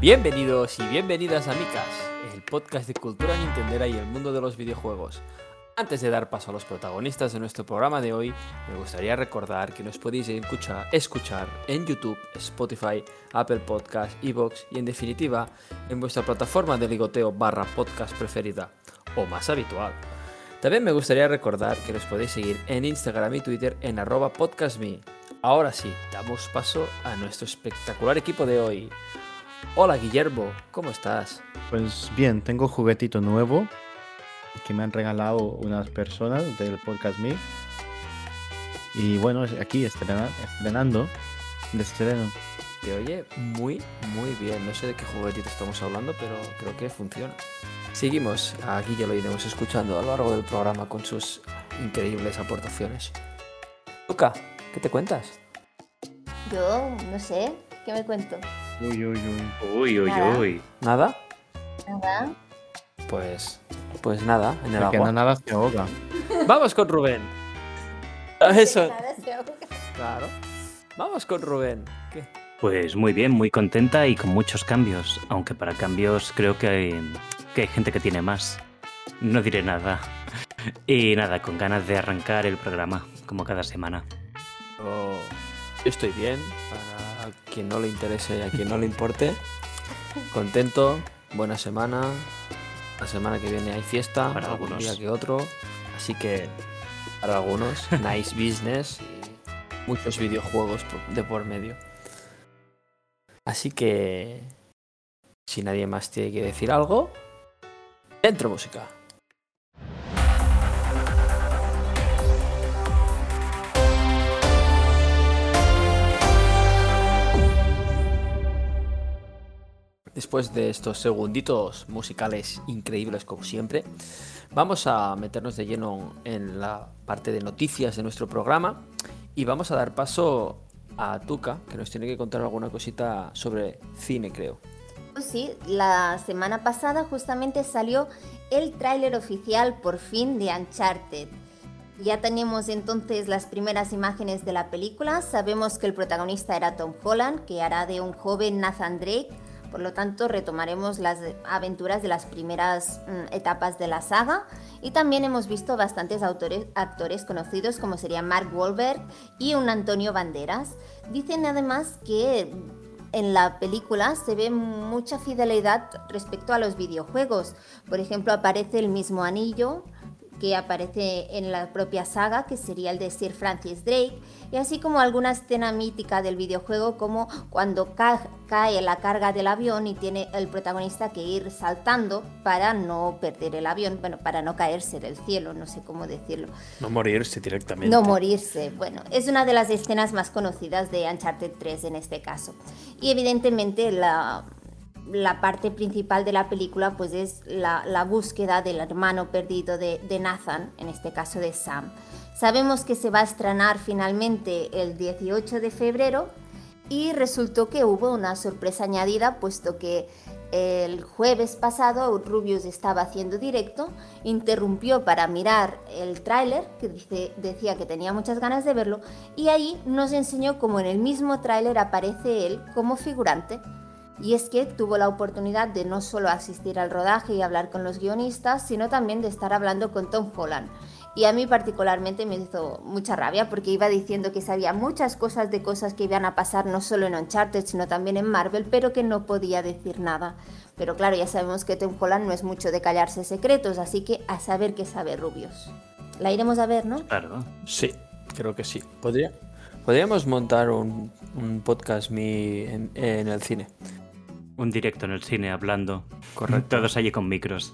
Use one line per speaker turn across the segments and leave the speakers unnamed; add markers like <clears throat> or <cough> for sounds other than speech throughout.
Bienvenidos y bienvenidas a Micas, el podcast de cultura nintendera y el mundo de los videojuegos. Antes de dar paso a los protagonistas de nuestro programa de hoy, me gustaría recordar que nos podéis escuchar, escuchar en YouTube, Spotify, Apple Podcast, Evox y en definitiva en vuestra plataforma de ligoteo barra podcast preferida o más habitual. También me gustaría recordar que nos podéis seguir en Instagram y Twitter en arroba podcastme. Ahora sí, damos paso a nuestro espectacular equipo de hoy. Hola Guillermo, ¿cómo estás?
Pues bien, tengo juguetito nuevo que me han regalado unas personas del podcast Me. Y bueno, aquí estrenando, estrenando de estreno.
Te oye muy, muy bien. No sé de qué juguetito estamos hablando, pero creo que funciona. Seguimos, aquí ya lo iremos escuchando a lo largo del programa con sus increíbles aportaciones. Luca, ¿qué te cuentas?
Yo, no sé, ¿qué me cuento?
Uy, uy, uy.
Uy, uy,
Nada.
uy.
¿Nada?
Nada.
Pues, pues nada, en el
El que
agua.
no nada se ahoga.
Vamos con Rubén. <laughs> Eso,
Nada se ahoga.
claro. Vamos con Rubén. ¿Qué?
Pues muy bien, muy contenta y con muchos cambios. Aunque para cambios creo que hay, que hay gente que tiene más. No diré nada. <laughs> Y nada, con ganas de arrancar el programa, como cada semana.
Yo estoy bien, para quien no le interese y a quien no le importe. Contento, buena semana. La semana que viene hay fiesta,
Para
algún
algunos.
día que otro. Así que para algunos, <laughs> nice business y muchos videojuegos de por medio. Así que si nadie más tiene que decir algo, dentro música. Después de estos segunditos musicales increíbles como siempre, vamos a meternos de lleno en la parte de noticias de nuestro programa y vamos a dar paso a Tuca, que nos tiene que contar alguna cosita sobre cine, creo.
Sí, la semana pasada justamente salió el tráiler oficial por fin de Uncharted. Ya tenemos entonces las primeras imágenes de la película. Sabemos que el protagonista era Tom Holland, que hará de un joven Nathan Drake. Por lo tanto, retomaremos las aventuras de las primeras mm, etapas de la saga. Y también hemos visto bastantes autores, actores conocidos como sería Mark Wahlberg y un Antonio Banderas. Dicen además que en la película se ve mucha fidelidad respecto a los videojuegos. Por ejemplo, aparece el mismo anillo que aparece en la propia saga, que sería el de Sir Francis Drake, y así como alguna escena mítica del videojuego, como cuando ca- cae la carga del avión y tiene el protagonista que ir saltando para no perder el avión, bueno, para no caerse del cielo, no sé cómo decirlo.
No morirse directamente.
No morirse. Bueno, es una de las escenas más conocidas de Uncharted 3 en este caso. Y evidentemente la, la parte principal de la película pues es la, búsqueda del hermano perdido de, Nathan, en este caso de Sam. Sabemos que se va a estrenar finalmente el 18 de febrero y resultó que hubo una sorpresa añadida puesto que el jueves pasado Rubius estaba haciendo directo, interrumpió para mirar el tráiler, que decía que tenía muchas ganas de verlo, y ahí nos enseñó cómo en el mismo tráiler aparece él como figurante. Y es que tuvo la oportunidad de no solo asistir al rodaje y hablar con los guionistas, sino también de estar hablando con Tom Holland. Y a mí particularmente me hizo mucha rabia porque iba diciendo que sabía muchas cosas de cosas que iban a pasar no solo en Uncharted, sino también en Marvel, pero que no podía decir nada. Pero claro, ya sabemos que Tom Holland no es mucho de callarse secretos, así que a saber qué sabe Rubius. La iremos a ver, ¿no?
Claro.
Sí, creo que sí. ¿Podría? Podríamos montar un, un podcast mi en, en el cine.
Un directo en el cine hablando.
Correcto.
Todos allí con micros.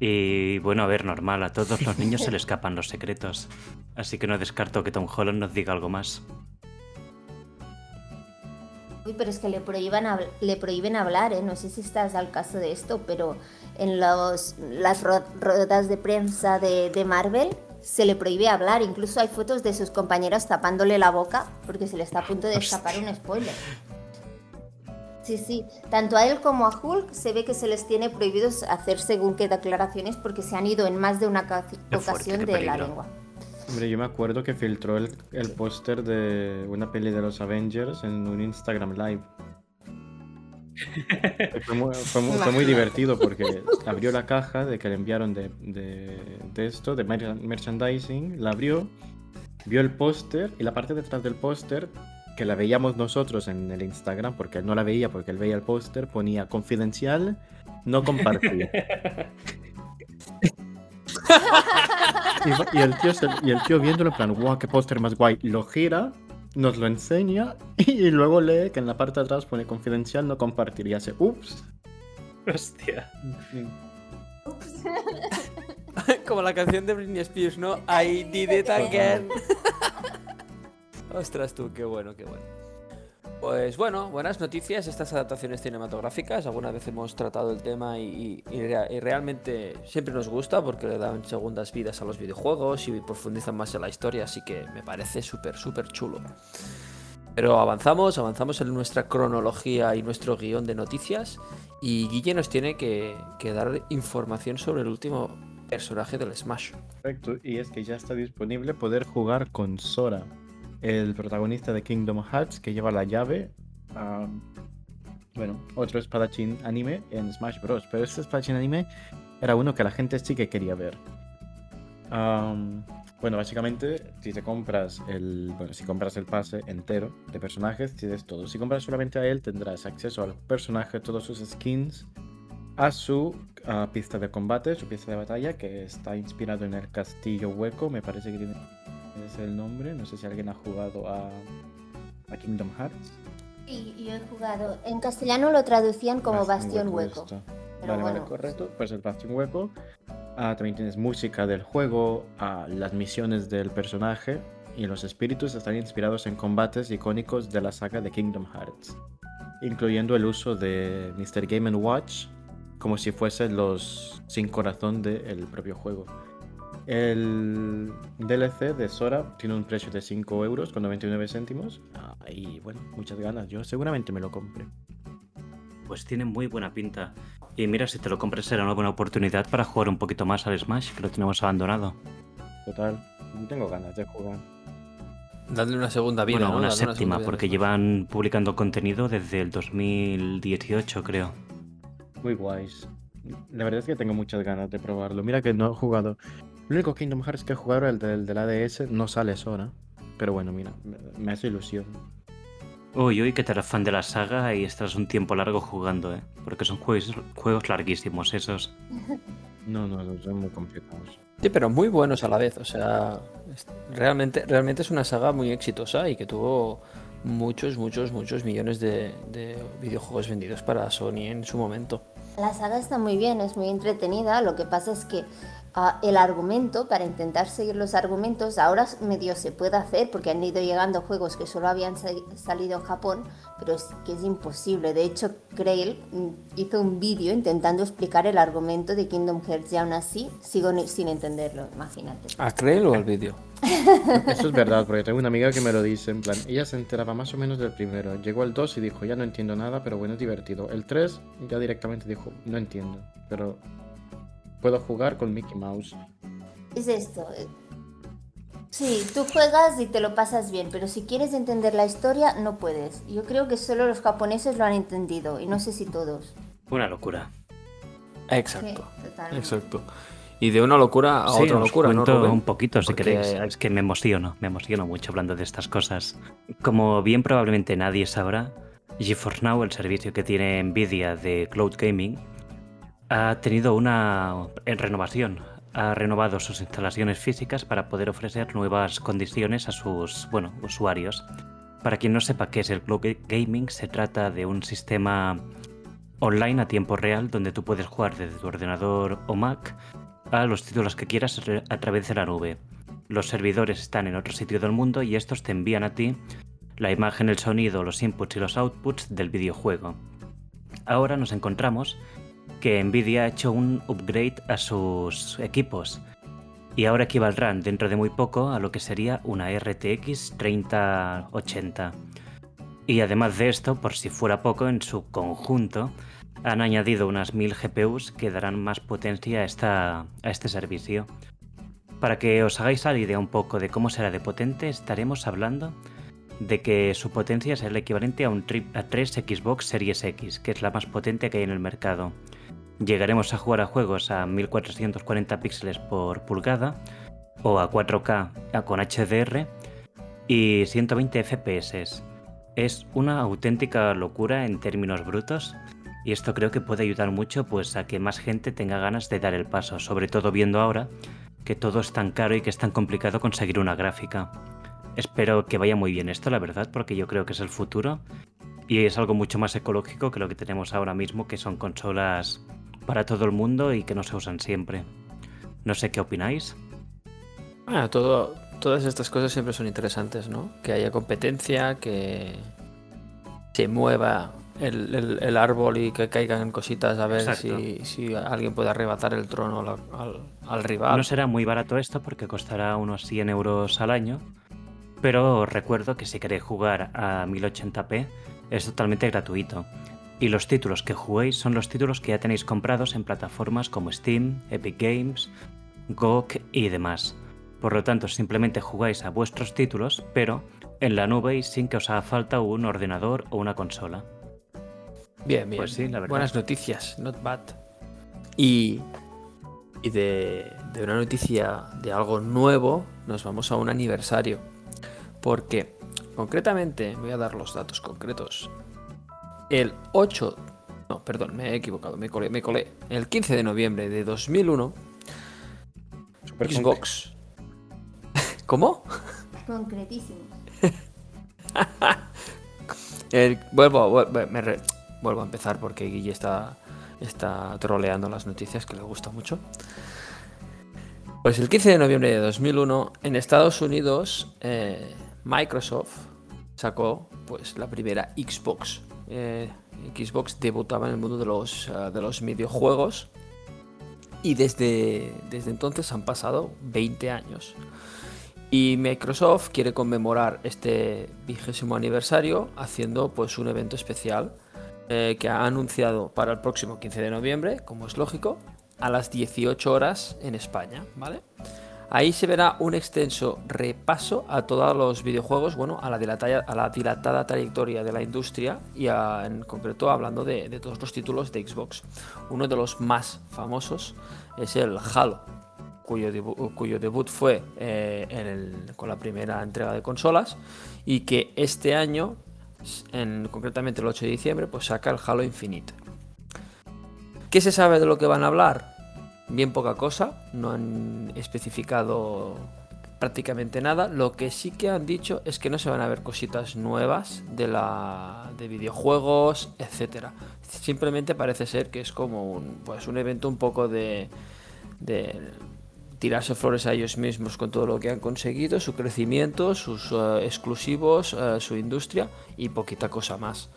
Y bueno, a ver, normal, a todos los niños se le escapan los secretos. Así que no descarto que Tom Holland nos diga algo más.
Uy, pero es que le prohíban, le prohíben hablar, ¿eh? No sé si estás al caso de esto, pero en los, las ro- ruedas de prensa de, de Marvel se le prohíbe hablar. Incluso hay fotos de sus compañeros tapándole la boca porque se le está a punto de escapar un spoiler. Sí, sí. Tanto a él como a Hulk se ve que se les tiene prohibidos hacer según qué declaraciones porque se han ido en más de una
Qué
ocasión de la lengua.
Hombre, yo me acuerdo que filtró el, el póster de una peli de los Avengers en un Instagram Live. Fue muy, fue muy- fue muy divertido porque <laughs> abrió la caja de que le enviaron de, de- de esto, de mer- merchandising, la abrió, vio el póster y la parte de atrás del póster, que la veíamos nosotros en el Instagram, porque él no la veía porque él veía el póster, ponía confidencial, no compartir. <laughs> y, y el tío se- y el tío viéndolo en plan, wow, qué póster más guay, lo gira, nos lo enseña <laughs> y luego lee que en la parte de atrás pone confidencial, no compartir y hace, ups.
Hostia. <laughs>
Como la canción de Britney Spears, ¿no? I did it again. Ostras tú, qué bueno, qué bueno. Pues bueno, buenas noticias estas adaptaciones cinematográficas. Alguna vez hemos tratado el tema y, y- y rea- y realmente siempre nos gusta porque le dan segundas vidas a los videojuegos y profundizan más en la historia, así que me parece súper, súper chulo. Pero avanzamos, avanzamos en nuestra cronología y nuestro guion de noticias y Guille nos tiene que, que dar información sobre el último personaje del Smash.
Correcto, y es que ya está disponible poder jugar con Sora, el protagonista de Kingdom Hearts que lleva la llave a, bueno, otro espadachín anime en Smash Bros. Pero este espadachín anime era uno que la gente sí que quería ver. Bueno, básicamente, si te compras el, bueno, si compras el pase entero de personajes, tienes todo. Si compras solamente a él, tendrás acceso al personaje, todos sus skins, a su pista de combate, su pista de batalla, que está inspirado en el Castillo Hueco, me parece que tiene es el nombre. No sé si alguien ha jugado a, a Kingdom Hearts.
Y yo he jugado. En castellano lo traducían como Bastión Hueco. Pero
vale, vale, correcto. Pues el Bastión Hueco. Ah, también tienes música del juego, ah, las misiones del personaje y los espíritus están inspirados en combates icónicos de la saga de Kingdom Hearts, incluyendo el uso de Mr. Game Watch como si fuesen los sin corazón del propio juego. El DLC de Sora tiene un precio de 5 euros con 99 céntimos. Ah, y bueno, muchas ganas. Yo seguramente me lo compre.
Pues tiene muy buena pinta. Y mira, si te lo compras será una buena oportunidad para jugar un poquito más al Smash, que lo tenemos abandonado.
Total, tengo ganas de jugar.
Darle una segunda vida.
bueno,
¿no?
una séptima,
vida.
porque llevan publicando contenido desde el 2018, creo.
Muy guays. La verdad es que tengo muchas ganas de probarlo. Mira que no he jugado. El único Kingdom Hearts que he jugado, el del, del ADS, no sale Sora. Pero bueno, mira, me, me hace ilusión.
Uy, uy, que te eres fan de la saga y estás un tiempo largo jugando, ¿eh? Porque son juegos, juegos larguísimos esos. <laughs>
No, no, son muy complicados.
Sí, pero muy buenos a la vez. O sea, realmente, realmente es una saga muy exitosa y que tuvo muchos, muchos, muchos millones de, de videojuegos vendidos para Sony en su momento.
La saga está muy bien, es muy entretenida. Lo que pasa es que ah, el argumento, para intentar seguir los argumentos, ahora medio se puede hacer porque han ido llegando juegos que solo habían sa- salido en Japón, pero es que es imposible. De hecho, Grail mm, hizo un vídeo intentando explicar el argumento de Kingdom Hearts y aún así sigo sin entenderlo, imagínate.
¿A Creel o al vídeo? <laughs>
Eso es verdad, porque tengo una amiga que me lo dice, en plan, ella se enteraba más o menos del primero. Llegó al 2 y dijo, ya no entiendo nada, pero bueno, es divertido. El 3 ya directamente dijo, no entiendo, pero puedo jugar con Mickey Mouse.
Es esto. Sí, tú juegas y te lo pasas bien, pero si quieres entender la historia, no puedes. Yo creo que solo los japoneses lo han entendido y no sé si todos.
Una locura.
Exacto.
Sí.
Exacto. Y de una locura a
Sí,
otra
os
locura, ¿no,
cuento
Rubén?
un poquito si
Porque-
queréis. Es que me emociono, me emociono mucho hablando de estas cosas. Como bien probablemente nadie sabrá, GeForce Now, el servicio que tiene Nvidia de Cloud Gaming, ha tenido una eh, renovación. Ha renovado sus instalaciones físicas para poder ofrecer nuevas condiciones a sus usuarios. Para quien no sepa qué es el Cloud Ga- Gaming, se trata de un sistema online a tiempo real donde tú puedes jugar desde tu ordenador o Mac a los títulos que quieras a través de la nube. Los servidores están en otro sitio del mundo y estos te envían a ti la imagen, el sonido, los inputs y los outputs del videojuego. Ahora nos encontramos que Nvidia ha hecho un upgrade a sus equipos y ahora equivaldrán dentro de muy poco a lo que sería una RTX 3080. Y además de esto, por si fuera poco, en su conjunto han añadido unas 1000 GPUs que darán más potencia a, esta, a este servicio. Para que os hagáis la idea un poco de cómo será de potente, estaremos hablando de que su potencia es el equivalente a un a 3 Xbox Series X, que es la más potente que hay en el mercado. Llegaremos a jugar a juegos a 1440 píxeles por pulgada o a 4K con HDR y 120 FPS. Es una auténtica locura en términos brutos y esto creo que puede ayudar mucho pues a que más gente tenga ganas de dar el paso, sobre todo viendo ahora que todo es tan caro y que es tan complicado conseguir una gráfica. Espero que vaya muy bien esto, la verdad, porque yo creo que es el futuro y es algo mucho más ecológico que lo que tenemos ahora mismo, que son consolas para todo el mundo y que no se usan siempre. No sé qué opináis.
Bueno, todo, todas estas cosas siempre son interesantes, ¿no? Que haya competencia, que se mueva el, árbol y que caigan cositas a ver si, alguien puede arrebatar el trono al, al, rival.
No será muy barato esto porque costará unos 100 euros al año, pero recuerdo que si queréis jugar a 1080p es totalmente gratuito. Y los títulos que juguéis son los títulos que ya tenéis comprados en plataformas como Steam, Epic Games, GOG y demás. Por lo tanto, simplemente jugáis a vuestros títulos, pero en la nube y sin que os haga falta un ordenador o una consola.
Bien, bien. Pues sí, la verdad. Buenas noticias, not bad. Y, y de, de una noticia de algo nuevo, nos vamos a un aniversario. Porque, concretamente, voy a dar los datos concretos. El 8... No, perdón, me he equivocado, me colé, me colé. El 15 de noviembre de 2001, Xbox... <laughs> ¿Cómo?
Concretísimo. <laughs>
vuelvo, vuelvo, a empezar porque Guille está, está troleando las noticias que le gusta mucho. Pues el 15 de noviembre de 2001, en Estados Unidos, eh, Microsoft sacó pues la primera Xbox. Eh, Xbox debutaba en el mundo de los, eh, de los videojuegos y desde, desde entonces han pasado 20 años. Y Microsoft quiere conmemorar este vigésimo aniversario haciendo pues un evento especial eh, que ha anunciado para el próximo 15 de noviembre, como es lógico, a las 18 horas en España, ¿vale? Ahí se verá un extenso repaso a todos los videojuegos, bueno, a la dilatada, a la dilatada trayectoria de la industria y en concreto hablando de, todos los títulos de Xbox. Uno de los más famosos es el Halo, cuyo, debut fue eh, con la primera entrega de consolas y que este año, en, concretamente el 8 de diciembre, pues saca el Halo Infinite. ¿Qué se sabe de lo que van a hablar? Bien poca cosa, no han especificado prácticamente nada. Lo que sí que han dicho es que no se van a ver cositas nuevas de la de videojuegos, etcétera. Simplemente parece ser que es como un pues un evento un poco de de tirarse flores a ellos mismos con todo lo que han conseguido, su crecimiento, sus eh, exclusivos, eh, su industria y poquita cosa más.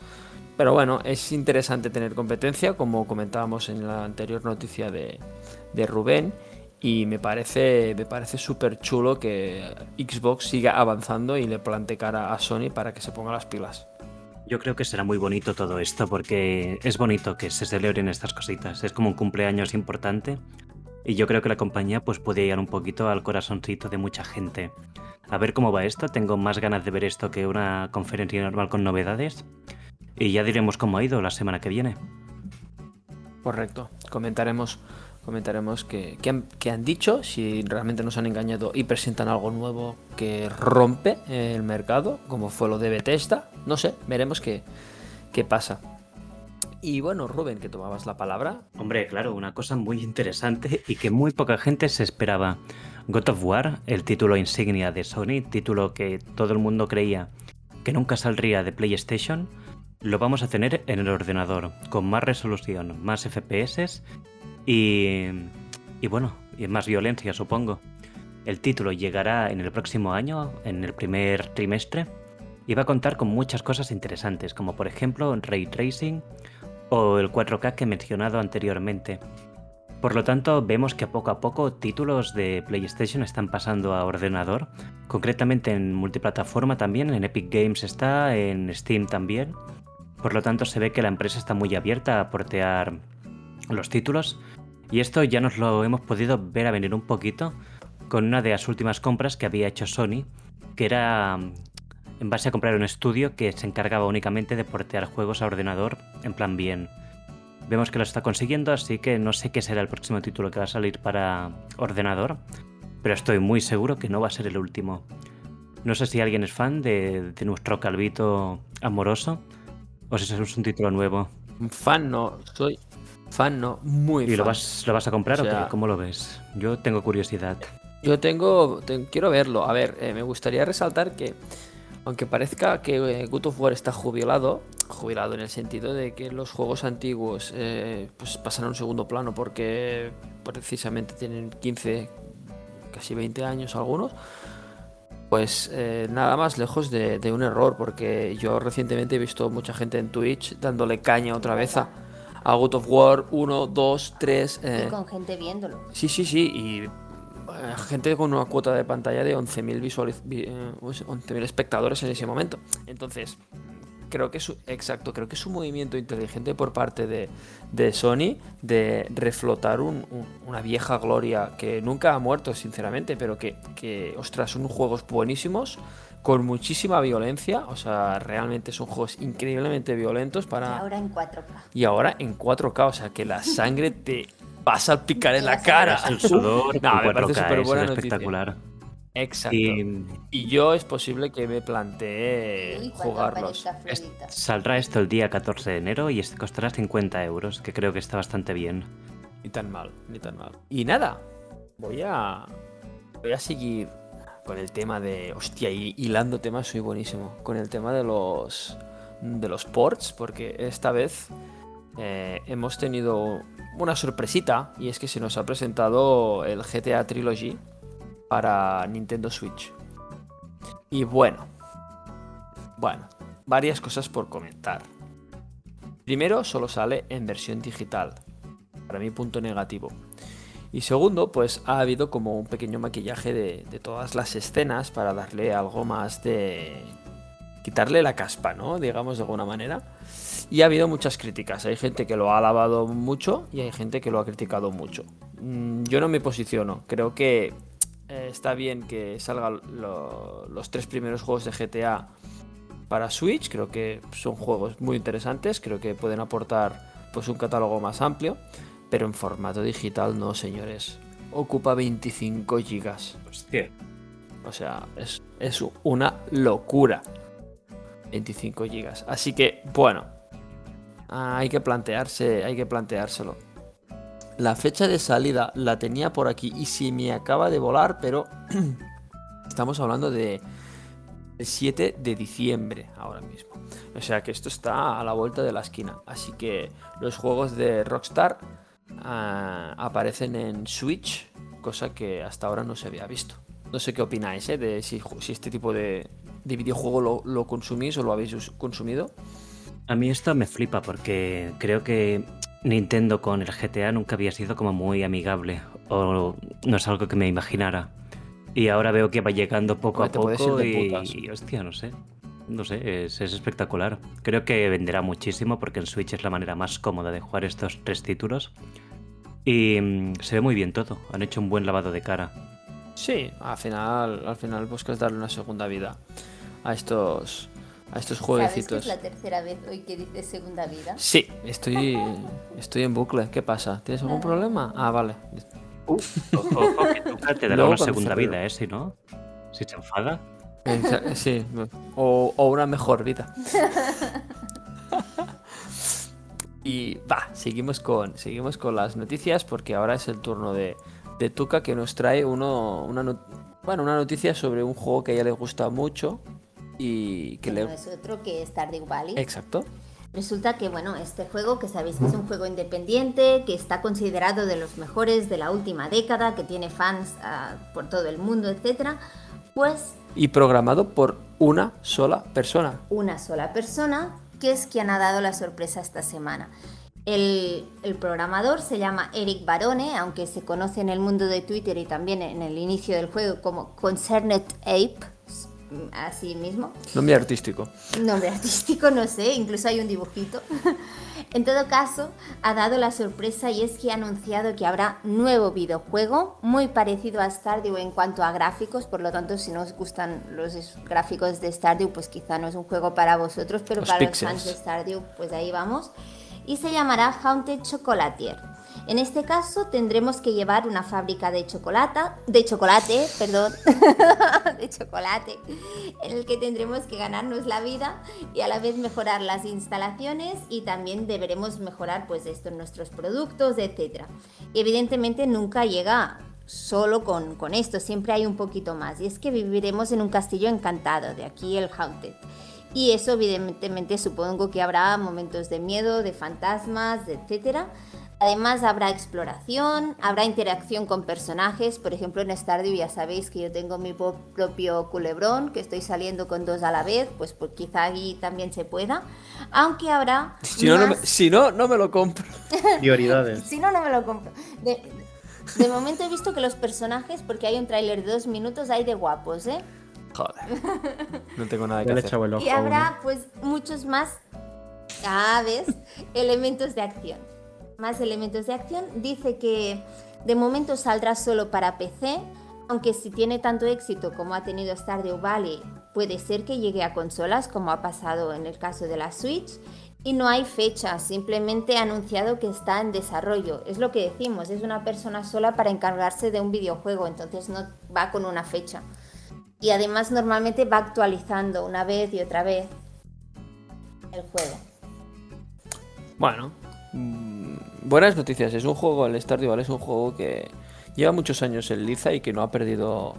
Pero bueno, es interesante tener competencia, como comentábamos en la anterior noticia de, Rubén. Y me parece, me parece súper chulo que Xbox siga avanzando y le plante cara a Sony para que se ponga las pilas.
Yo creo que será muy bonito todo esto porque es bonito que se celebren estas cositas. Es como un cumpleaños importante y yo creo que la compañía pues puede llegar un poquito al corazoncito de mucha gente. A ver cómo va esto. Tengo más ganas de ver esto que una conferencia normal con novedades. Y ya diremos cómo ha ido la semana que viene.
Correcto. Comentaremos, comentaremos qué que, han, dicho, si realmente nos han engañado y presentan algo nuevo que rompe el mercado, como fue lo de Bethesda. No sé, veremos qué, qué pasa. Y bueno, Rubén, que tomabas la palabra.
Hombre, claro, una cosa muy interesante y que muy poca gente se esperaba. God of War, el título insignia de Sony, título que todo el mundo creía que nunca saldría de PlayStation, lo vamos a tener en el ordenador, con más resolución, más FPS y, y bueno, y más violencia supongo. El título llegará en el próximo año, en el primer trimestre, y va a contar con muchas cosas interesantes, como por ejemplo Ray Tracing o el 4K que he mencionado anteriormente. Por lo tanto, vemos que poco a poco títulos de PlayStation están pasando a ordenador, concretamente en multiplataforma también, en Epic Games está, en Steam también, por lo tanto, se ve que la empresa está muy abierta a portear los títulos. Y esto ya nos lo hemos podido ver a venir un poquito con una de las últimas compras que había hecho Sony, que era en base a comprar un estudio que se encargaba únicamente de portear juegos a ordenador en plan bien. Vemos que lo está consiguiendo, así que no sé qué será el próximo título que va a salir para ordenador, pero estoy muy seguro que no va a ser el último. No sé si alguien es fan de, de nuestro calvito amoroso o si es un título nuevo.
Fan no, soy fan no, muy
¿Y
fan.
lo vas, lo vas a comprar
O
qué? ¿Cómo lo ves? Yo tengo curiosidad.
Yo tengo, te- quiero verlo. A ver, eh, me gustaría resaltar que, aunque parezca que eh, God of War está jubilado, jubilado en el sentido de que los juegos antiguos eh, pues pasan a un segundo plano porque precisamente tienen 15, casi 20 años algunos, pues eh, nada más lejos de, de un error, porque yo recientemente he visto mucha gente en Twitch dándole caña otra vez a, a God of War 1, 2, 3. eh,
Y con gente viéndolo.
Sí, sí, sí. Y eh, gente con una cuota de pantalla de 11.000 visualiz- vi- eh, 11.000 espectadores en ese momento. Entonces, creo que es un- exacto, creo que es un movimiento inteligente por parte de, de Sony de reflotar un- un- una vieja gloria que nunca ha muerto, sinceramente, pero que, que, ostras, son juegos buenísimos. Con muchísima violencia, o sea, realmente son juegos increíblemente violentos
Y
para
ahora en 4K.
y ahora en 4K, o sea que la sangre te va a salpicar en <laughs> la cara.
El sudor <laughs>
No, me parece
4K,
súper buena
es
noticia.
espectacular.
Exacto. Y,
Y
yo es posible que me plantee jugarlos.
es- saldrá esto el día 14 de enero y costará 50 euros, que creo que está bastante bien.
Ni tan mal, ni tan mal. Y nada, voy a. Voy a seguir con el tema de. Hostia, hilando temas, soy buenísimo. Con el tema de los. De los ports, porque esta vez eh, hemos tenido una sorpresita. Y es que se nos ha presentado el GTA Trilogy para Nintendo Switch. Y bueno. Bueno, varias cosas por comentar. Primero, solo sale en versión digital. Para mí, punto negativo. Y segundo, pues ha habido como un pequeño maquillaje de, todas las escenas para darle algo más de... quitarle la caspa, ¿no? Digamos de alguna manera. Y ha habido muchas críticas. Hay gente que lo ha alabado mucho y hay gente que lo ha criticado mucho. Mm, Yo no me posiciono. Creo que eh, está bien que salgan lo- los tres primeros juegos de GTA para Switch. Creo que son juegos muy interesantes. Creo que pueden aportar pues un catálogo más amplio. Pero en formato digital no, señores. Ocupa 25 gigas.
Hostia.
O sea, es, es una locura. 25 gigas. Así que, bueno. Hay que plantearse, hay que planteárselo. La fecha de salida la tenía por aquí y si me acaba de volar, pero <clears throat> estamos hablando de el 7 de diciembre ahora mismo. O sea que esto está a la vuelta de la esquina. Así que los juegos de Rockstar ah, aparecen en Switch, cosa que hasta ahora no se había visto. No sé qué opináis, ¿eh? De si, este tipo de, de videojuego lo, lo consumís o lo habéis consumido.
A mí esto me flipa porque creo que Nintendo con el GTA nunca había sido como muy amigable o no es algo que me imaginara. Y ahora veo que va llegando poco a poco y, y, hostia, no sé. No sé, es, es espectacular. Creo que venderá muchísimo porque en Switch es la manera más cómoda de jugar estos tres títulos. Y mm, se ve muy bien todo. Han hecho un buen lavado de cara.
Sí, al final, al final buscas darle una segunda vida a estos, a estos
¿Sabes que
jueguecitos.
es la tercera vez hoy que dices segunda vida?
Sí, estoy, estoy en bucle. ¿Qué pasa? ¿Tienes algún problema? Ah, vale.
Ojo, ojo, que Tuca <laughs> te dará
Luego
una segunda vida, ¿eh? Si no, si se enfada.
Sí, o, o una mejor vida. <laughs> Y va, seguimos con, seguimos con las noticias porque ahora es el turno de, de Tuca que nos trae uno, una, no- bueno, una noticia sobre un juego que a ella le gusta mucho y que
Que no
le...
es otro que Stardew Valley.
Exacto.
Resulta que, bueno, este juego, que sabéis que es un juego independiente, que está considerado de los mejores de la última década, que tiene fans ah, por todo el mundo, etcétera, pues
Y programado por una sola persona.
una sola persona, que es quien ha dado la sorpresa esta semana. El, el programador se llama Eric Barone, aunque se conoce en el mundo de Twitter y también en el inicio del juego como Concerned Ape, mm, así mismo.
Nombre artístico.
Nombre <laughs> artístico, no sé, incluso hay un dibujito. <laughs> en todo caso, ha dado la sorpresa y es que ha anunciado que habrá nuevo videojuego muy parecido a Stardew en cuanto a gráficos, por lo tanto, si no os gustan los gráficos de Stardew, pues quizá no es un juego para vosotros, pero para los fans de Stardew, pues ahí vamos. Y se llamará Haunted Chocolatier. En este caso tendremos que llevar una fábrica de chocolate, de chocolate, perdón, <laughs> de chocolate, en el que tendremos que ganarnos la vida y a la vez mejorar las instalaciones y también deberemos mejorar pues esto nuestros productos, etc. Y evidentemente nunca llega solo con, con esto, siempre hay un poquito más. Y es que viviremos en un castillo encantado, de aquí el Haunted. Y eso evidentemente supongo que habrá momentos de miedo, de fantasmas, etcétera Además habrá exploración, habrá interacción con personajes, por ejemplo en Stardew ya sabéis que yo tengo mi propio culebrón, que estoy saliendo con dos a la vez, pues, pues quizá ahí también se pueda, aunque habrá...
Si no, no me, si no, no me lo compro. <laughs>
Prioridades.
si no, no me lo compro. De, momento he visto que los personajes, porque hay un tráiler de dos minutos, hay de guapos, ¿eh?
Joder. <laughs> No tengo nada que hacer.
y habrá pues muchos más, ah, ¿ves? <laughs> Elementos de acción más elementos de acción. Dice que de momento saldrá solo para PC, aunque si tiene tanto éxito como ha tenido Stardew Valley, puede ser que llegue a consolas, como ha pasado en el caso de la Switch. Y no hay fecha, simplemente ha anunciado que está en desarrollo. Es lo que decimos, es una persona sola para encargarse de un videojuego, entonces no va con una fecha. Y además normalmente va actualizando una vez y otra vez el juego.
Bueno, buenas noticias. Es un juego, el Stardew Valley es un juego que lleva muchos años en liza y que no ha perdido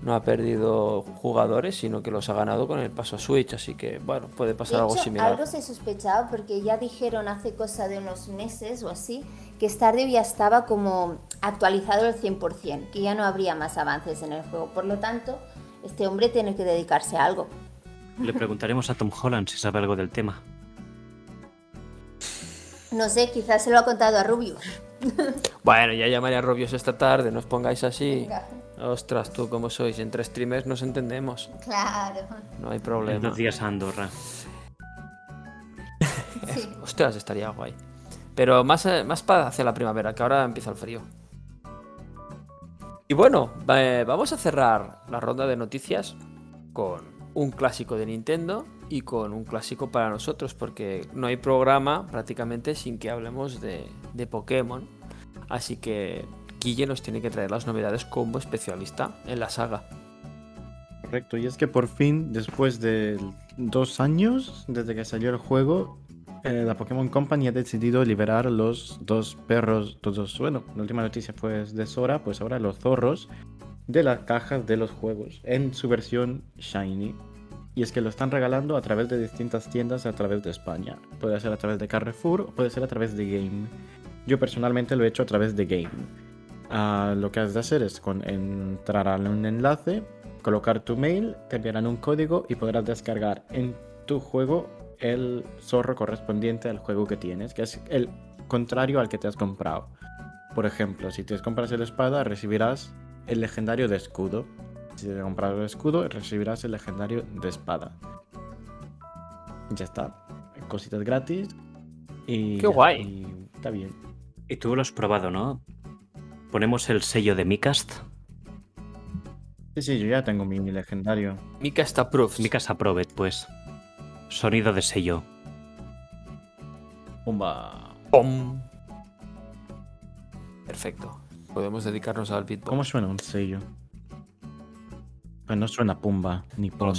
no ha perdido jugadores, sino que los ha ganado con el paso a Switch, así que bueno, puede pasar algo similar.
Algo se sospechaba porque ya dijeron hace cosa de unos meses o así que Stardew ya estaba como actualizado al 100%, que ya no habría más avances en el juego. Por lo tanto, este hombre tiene que dedicarse a algo.
Le preguntaremos a Tom Holland si sabe algo del tema.
No sé, quizás se lo ha contado a Rubius. <laughs>
Bueno, ya llamaré a Rubius esta tarde, no os pongáis así. Ostras, tú como sois, entre streamers nos entendemos.
Claro.
No hay problema.
Dos días a Andorra. <laughs> <laughs>
Ostras, estaría guay. Pero más, eh, más para hacia la primavera, que ahora empieza el frío. Y bueno, vamos a cerrar la ronda de noticias con un clásico de Nintendo y con un clásico para nosotros, porque no hay programa prácticamente sin que hablemos de, de Pokémon. Así que Guille nos tiene que traer las novedades como especialista en la saga.
Correcto, y es que por fin, después de dos años desde que salió el juego, eh, la Pokémon Company ha decidido liberar los dos perros, todos, bueno, la última noticia fue de Sora, pues ahora los zorros de las cajas de los juegos en su versión Shiny y es que lo están regalando a través de distintas tiendas a través de España. Puede ser a través de Carrefour o puede ser a través de Game. Yo personalmente lo he hecho a través de Game. Ah, lo que has de hacer es con, entrar a un enlace, colocar tu mail, te enviarán un código y podrás descargar en tu juego el zorro correspondiente al juego que tienes, que es el contrario al que te has comprado. Por ejemplo, si te compras el espada, recibirás el legendario de escudo. Si te compras el escudo, recibirás el legendario de espada. Ya está. Cositas gratis. Y
¡Qué guay!
está bien.
Y tú lo has probado, ¿no? Ponemos el sello de Micast.
Sí, sí, yo ya tengo mi, legendario.
Micast Approved.
Micast Approved, pues. Sonido de sello.
Pumba.
¡Pum! Perfecto. Podemos dedicarnos al beatbox.
¿Cómo suena un sello? Pues no suena pumba, ni pum.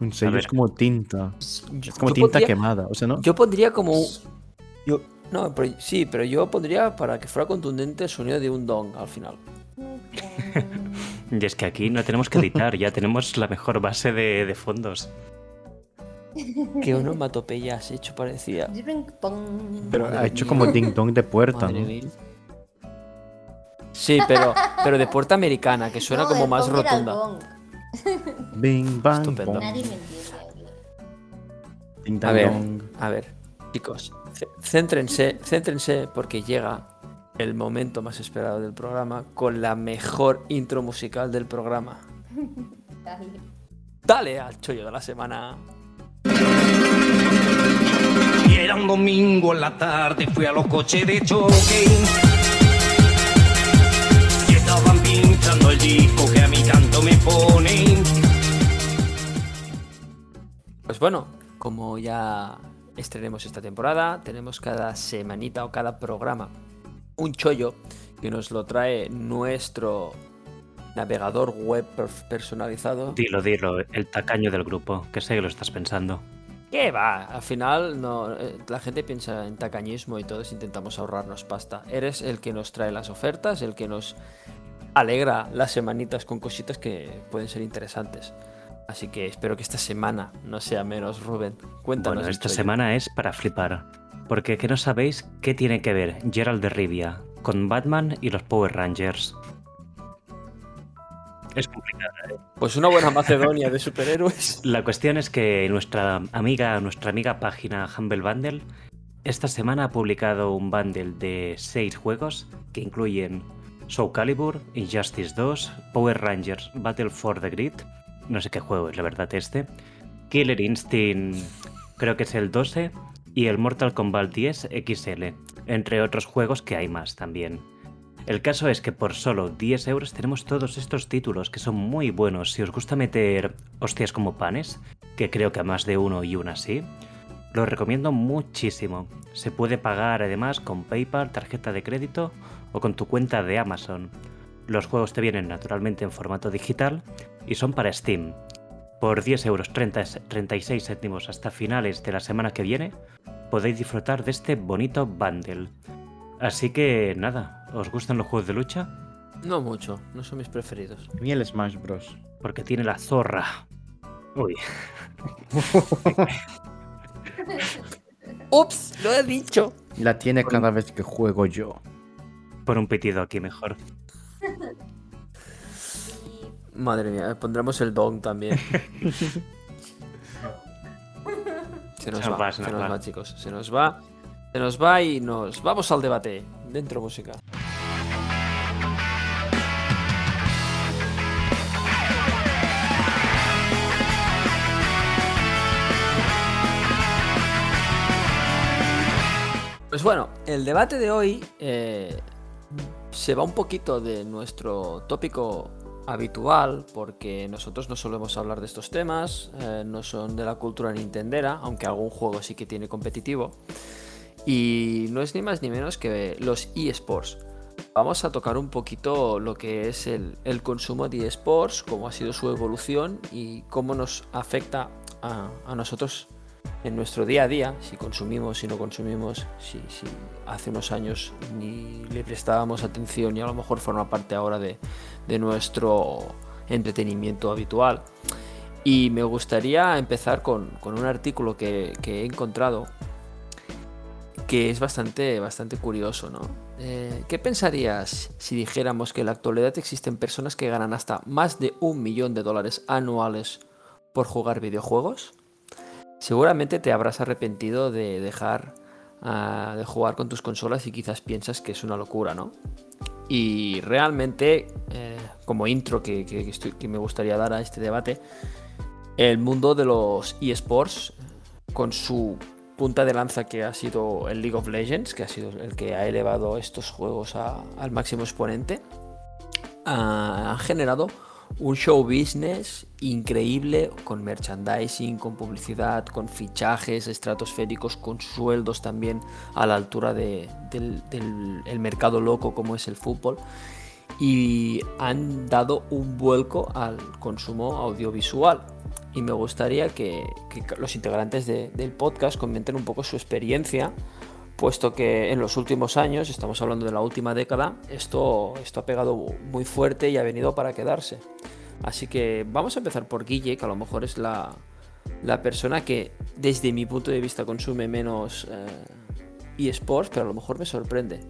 Un sello es como tinta. es como tinta quemada. O sea, ¿no?
Yo pondría como. Yo, no, pero, sí, pero yo pondría para que fuera contundente el sonido de un dong al final. <laughs>
y es que aquí no tenemos que editar, ya tenemos la mejor base de, fondos. <laughs>
Que onomatopeya has hecho, parecía.
Pero ha hecho como ding dong de puerta, ¿no?
Sí, pero, pero de puerta americana, que suena como más rotunda.
Bing bang.
Estupendo.
Nadie me
A ver, a ver, chicos, céntrense, céntrense porque llega el momento más esperado del programa con la mejor intro musical del programa.
Dale.
Dale al chollo de la semana.
Y era un domingo en la tarde, fui a los coches de choque. Pinchando el disco que a mí tanto me pone.
Pues bueno, como ya estrenemos esta temporada, tenemos cada semanita o cada programa un chollo que nos lo trae nuestro navegador web per- personalizado.
Dilo, dilo, el tacaño del grupo, que sé que lo estás pensando.
¿Qué va? Al final no, eh, la gente piensa en tacañismo y todos intentamos ahorrarnos pasta. Eres el que nos trae las ofertas, el que nos alegra las semanitas con cositas que pueden ser interesantes. Así que espero que esta semana no sea menos, Rubén. Cuéntanos.
Bueno, esta semana es para flipar. Porque que no sabéis qué tiene que ver Gerald de Rivia con Batman y los Power Rangers. Es complicado.
Pues una buena Macedonia de superhéroes. <laughs>
La cuestión es que nuestra amiga, nuestra amiga página Humble Bundle esta semana ha publicado un bundle de seis juegos que incluyen Soul Calibur, Injustice 2, Power Rangers Battle for the Grid, no sé qué juego es la verdad este, Killer Instinct, creo que es el 12, y el Mortal Kombat 10 XL, entre otros juegos que hay más también. El caso es que por solo 10 euros tenemos todos estos títulos que son muy buenos. Si os gusta meter hostias como panes, que creo que a más de uno y una sí, lo recomiendo muchísimo. Se puede pagar además con PayPal, tarjeta de crédito o con tu cuenta de Amazon. Los juegos te vienen naturalmente en formato digital y son para Steam. Por 10 euros 30, 36 céntimos hasta finales de la semana que viene, podéis disfrutar de este bonito bundle. Así que nada, ¿os gustan los juegos de lucha?
No mucho, no son mis preferidos.
A mí el Smash Bros.
Porque tiene la zorra. Uy, <laughs>
¡Ups! Lo he dicho.
La tiene cada vez que juego yo.
Pon un pitido aquí mejor. <laughs>
Madre mía, pondremos el dong también. <laughs> Se nos
Se
va,
va, se nos
nos
va.
va, chicos. Se nos va. Se nos va y nos vamos al debate. Dentro música. Pues bueno, el debate de hoy eh, se va un poquito de nuestro tópico habitual, porque nosotros no solemos hablar de estos temas, eh, no son de la cultura nintendera, aunque algún juego sí que tiene competitivo. Y no es ni más ni menos que los eSports. Vamos a tocar un poquito lo que es el, el consumo de eSports, cómo ha sido su evolución y cómo nos afecta a, a nosotros en nuestro día a día, si consumimos, si no consumimos, si, si hace unos años ni le prestábamos atención y a lo mejor forma parte ahora de, nuestro entretenimiento habitual. Y me gustaría empezar con, un artículo que, que he encontrado que es bastante, bastante curioso, ¿no? Eh, ¿Qué pensarías si dijéramos que en la actualidad existen personas que ganan hasta más de un millón de dólares anuales por jugar videojuegos? Seguramente te habrás arrepentido de dejar de jugar con tus consolas y quizás piensas que es una locura, ¿no? Y realmente, eh, como intro que, que- estoy- que me gustaría dar a este debate, el mundo de los eSports, con su punta de lanza que ha sido el League of Legends, que ha sido el que ha elevado estos juegos a- al máximo exponente, ha generado un show business increíble con merchandising, con publicidad, con fichajes estratosféricos, con sueldos también a la altura de- del, del- el mercado loco como es el fútbol. Y han dado un vuelco al consumo audiovisual. Y me gustaría que, los integrantes de- del podcast comenten un poco su experiencia puesto que en los últimos años, estamos hablando de la última década, esto, esto ha pegado muy fuerte y ha venido para quedarse. Así que vamos a empezar por Guille, que a lo mejor es la, la persona que desde mi punto de vista consume menos eh, eSports, pero a lo mejor me sorprende.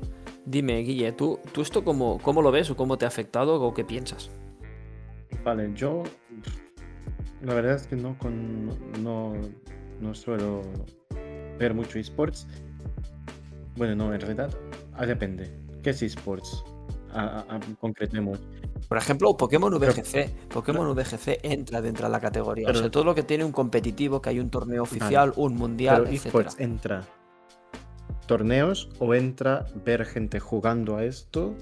Dime, Guille, ¿tú, tú esto cómo, cómo lo ves o cómo te ha afectado o qué piensas?
Vale, yo. La verdad es que no, con, no, no suelo ver mucho esports. Bueno, no, en realidad ah, depende. ¿Qué es esports? a- a- a- concretemos.
Por ejemplo, Pokémon
Pero-
VGC. Pokémon VGC entra dentro de la categoría.
Pero-
o sea, todo lo que tiene un competitivo, que hay un torneo oficial, un mundial,
Pero esports entra torneos o entra ver gente jugando a esto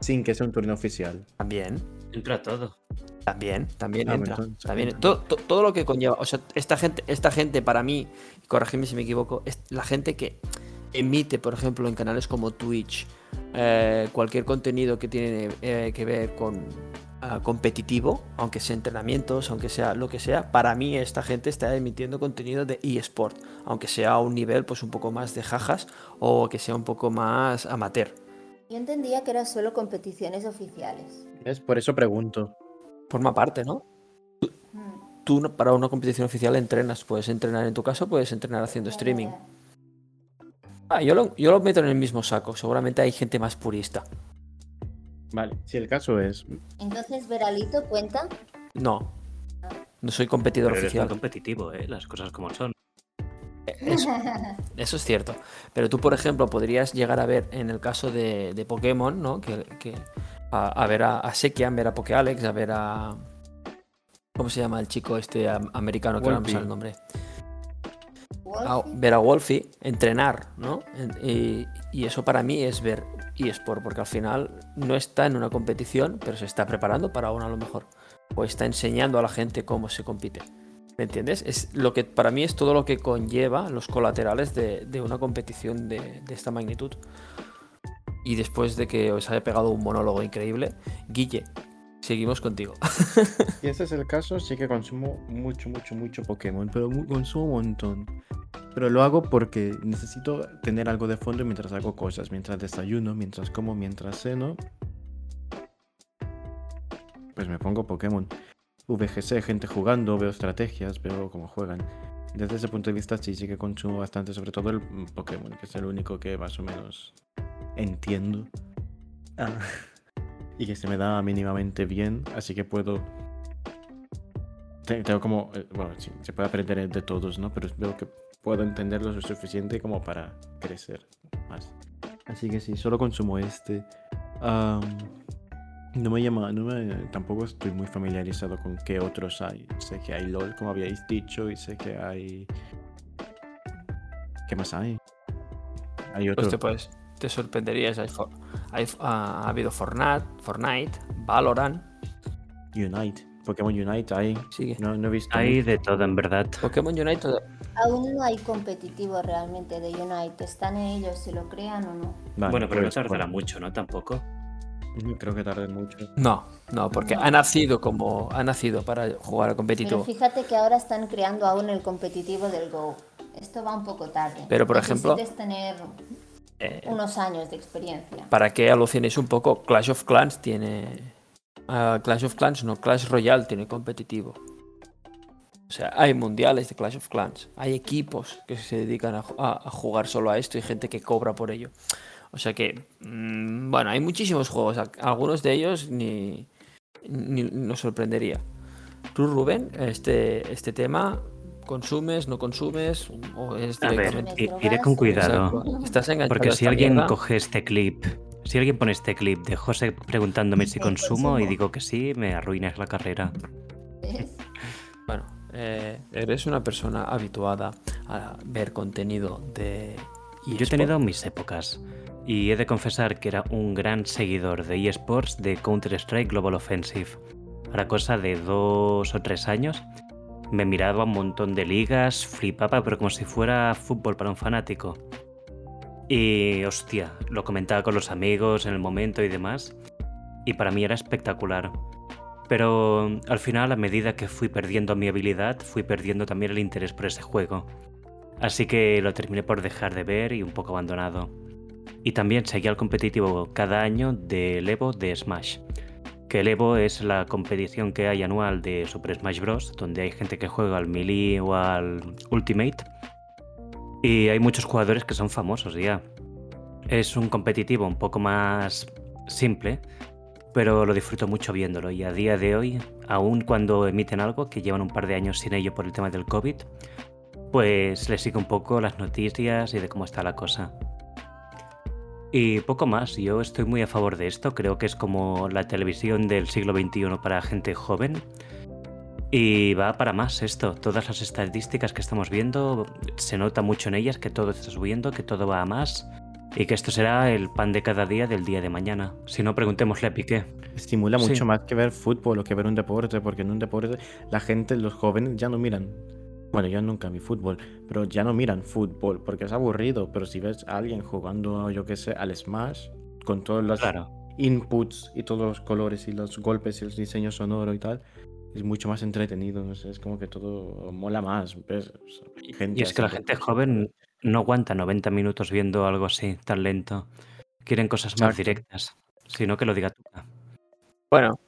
sin que sea un torneo oficial.
También,
Entra todo.
también, también
Ah,
entra.
entonces,
También,
entra.
todo, to- todo lo que conlleva. O sea, esta gente, esta gente para mí, corregidme si me equivoco, es la gente que emite, por ejemplo, en canales como Twitch, eh, cualquier contenido que tiene eh, que ver con ah, competitivo, aunque sea entrenamientos, aunque sea lo que sea, para mí esta gente está emitiendo contenido de eSport, aunque sea a un nivel pues un poco más de jajas o que sea un poco más amateur.
Yo entendía que era solo competiciones oficiales.
Es por eso pregunto.
Forma parte, ¿no?
Mm.
Tú para una competición oficial entrenas, puedes entrenar en tu caso, puedes entrenar haciendo streaming. Ah, yo lo, yo lo meto en el mismo saco, seguramente hay gente más purista.
Vale, si el caso es.
Entonces, Veralito cuenta.
No, no soy competidor
Pero eres muy
oficial.
competitivo, ¿eh? Las cosas como son.
Eso, <laughs> eso es cierto. Pero tú, por ejemplo, podrías llegar a ver, en el caso de, de Pokémon, ¿no? Que, que- a, a ver a, a Sekian, ver a Pokéalex, a ver a. ¿Cómo se llama el chico este am- americano que ahora no me
Wolfie.
sale el nombre? Ver a Wolfie entrenar, ¿no? Y, y eso para mí es ver eSport, porque al final no está en una competición, pero se está preparando para una a lo mejor. O está enseñando a la gente cómo se compite. ¿Me entiendes? Es lo que para mí es todo lo que conlleva los colaterales de, una competición de esta magnitud. Y después de que os haya pegado un monólogo increíble, Guille, seguimos contigo.
Si ese es el caso, sí que consumo mucho, mucho, mucho Pokémon, pero consumo un montón. Pero lo hago porque necesito tener algo de fondo mientras hago cosas, mientras desayuno, mientras como, mientras ceno. Pues me pongo Pokémon. VGC, gente jugando, veo estrategias, veo cómo juegan. Desde ese punto de vista sí, sí que consumo bastante, sobre todo el Pokémon, que es el único que más o menos entiendo. Ah, y que se me da mínimamente bien, así que puedo te- Tengo como, eh, bueno, sí, se puede aprender de todos, ¿no? Pero veo que puedo entenderlo lo suficiente como para crecer más. Así que sí, solo consumo este. Am, no me llama, no me, tampoco estoy muy familiarizado con qué otros hay. Sé que hay LOL, como habíais dicho, y sé que hay... ¿Qué más hay? Hay otro.
Pues te, sorprenderías. Hay, for- hay- ha, ha habido Fortnite, Fortnite, Valorant.
Unite. Pokémon Unite hay.
Sigue.
No, no he visto.
Hay
mucho.
de todo, en verdad.
Pokémon Unite toda-
Aún no hay competitivo realmente de Unite. Están en ellos si lo crean o no.
Vale,
bueno, pero no
pues,
tardará
bueno,
mucho, ¿no? Tampoco.
Creo que tarde mucho.
No, no, porque
No.
ha nacido como. Ha nacido para jugar a
Pero
competitivo.
fíjate que ahora están creando aún el competitivo del Go. Esto va un poco tarde.
Pero, por ejemplo-
tener
Eh,
unos años de experiencia.
para que alucinéis un poco, Clash of Clans tiene. ah, Clash of Clans, no, Clash Royale tiene competitivo. O sea, hay mundiales de Clash of Clans. Hay equipos que se dedican a, ju- a- a jugar solo a esto y gente que cobra por ello. O sea que, mm, bueno, hay muchísimos juegos. Algunos de ellos ni, ni nos sorprendería. Tú, Rubén, este, este tema, ¿consumes, no consumes? ¿O es
A ver,
directamente?
iré con cuidado.
Exacto. Estás enganchado
Porque si alguien
mierda.
coge este clip, si alguien pone este clip de José preguntándome si consumo y digo que sí, me arruinas la carrera. <laughs>
Bueno, eh, eres una persona habituada a ver contenido de.
Yo he tenido mis épocas y he de confesar que era un gran seguidor de eSports de Counter-Strike Global Offensive. Para cosa de dos o tres años me miraba un montón de ligas, flipaba, pero como si fuera fútbol para un fanático. Y hostia, lo comentaba con los amigos en el momento y demás, y para mí era espectacular. Pero al final, a medida que fui perdiendo mi habilidad, fui perdiendo también el interés por ese juego. Así que lo terminé por dejar de ver y un poco abandonado. Y también seguía el competitivo cada año del Evo de Smash. Que el Evo es la competición que hay anual de Super Smash Bros. Donde hay gente que juega al Melee o al Ultimate. Y hay muchos jugadores que son famosos ya. Es un competitivo un poco más simple, pero lo disfruto mucho viéndolo. Y a día de hoy, aun cuando emiten algo, que llevan un par de años sin ello por el tema del COVID, pues le sigo un poco las noticias y de cómo está la cosa. Y poco más, yo estoy muy a favor de esto, creo que es como la televisión del siglo XXI para gente joven. Y va para más esto, todas las estadísticas que estamos viendo, se nota mucho en ellas que todo está subiendo, que todo va a más y que esto será el pan de cada día del día de mañana. Si no, preguntémosle a Piqué.
Estimula
Sí.
mucho más que ver fútbol o que ver un deporte, porque en un deporte la gente, los jóvenes ya no miran. Bueno, yo nunca vi fútbol, pero ya no miran fútbol porque es aburrido. Pero si ves a alguien jugando, yo qué sé, al Smash, con todos los
Claro.
inputs y todos los colores y los golpes y el diseño sonoro y tal, es mucho más entretenido. No sé, es como que todo mola más. ¿ves? O sea, hay gente
Y es que la gente joven no aguanta 90 minutos viendo algo así, tan lento. Quieren cosas más
Exacto.
directas. Si no, que lo diga tú.
Bueno,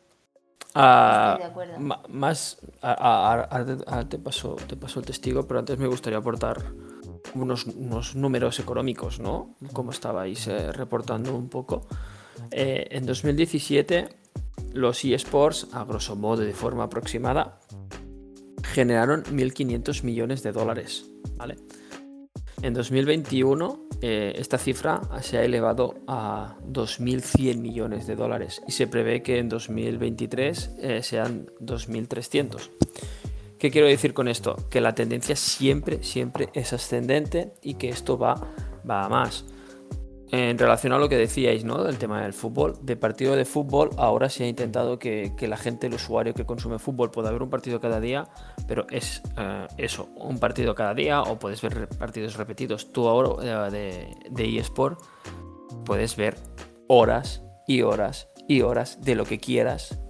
ah,
Estoy de acuerdo.
ma- más. ahora te- paso, te paso el testigo, pero antes me gustaría aportar unos, unos números económicos, ¿no? Como estabais eh, reportando un poco. Eh, en 2017, los eSports, a grosso modo y de forma aproximada, generaron 1.500 millones de dólares, ¿vale? En 2021 eh, esta cifra se ha elevado a 2.100 millones de dólares y se prevé que en 2023 eh, sean 2.300. ¿Qué quiero decir con esto? Que la tendencia siempre, siempre es ascendente y que esto va, va a más. En relación a lo que decíais, ¿no? Del tema del fútbol, de partido de fútbol, ahora se ha intentado que, la gente, el usuario que consume fútbol, pueda ver un partido cada día, pero es eh, eso, un partido cada día o puedes ver partidos repetidos. Tú ahora eh, de, de eSport puedes ver horas y horas y horas de lo que quieras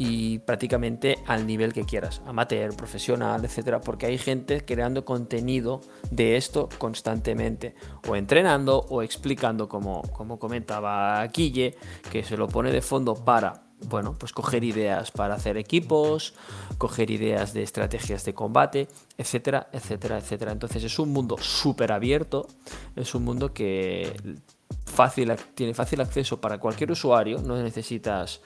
y prácticamente al nivel que quieras, amateur, profesional, etcétera, porque hay gente creando contenido de esto constantemente, o entrenando o explicando, como, como comentaba Guille, que se lo pone de fondo para, bueno, pues coger ideas para hacer equipos, coger ideas de estrategias de combate, etcétera, etcétera, etcétera. Entonces es un mundo súper abierto, es un mundo que fácil, tiene fácil acceso para cualquier usuario, no necesitas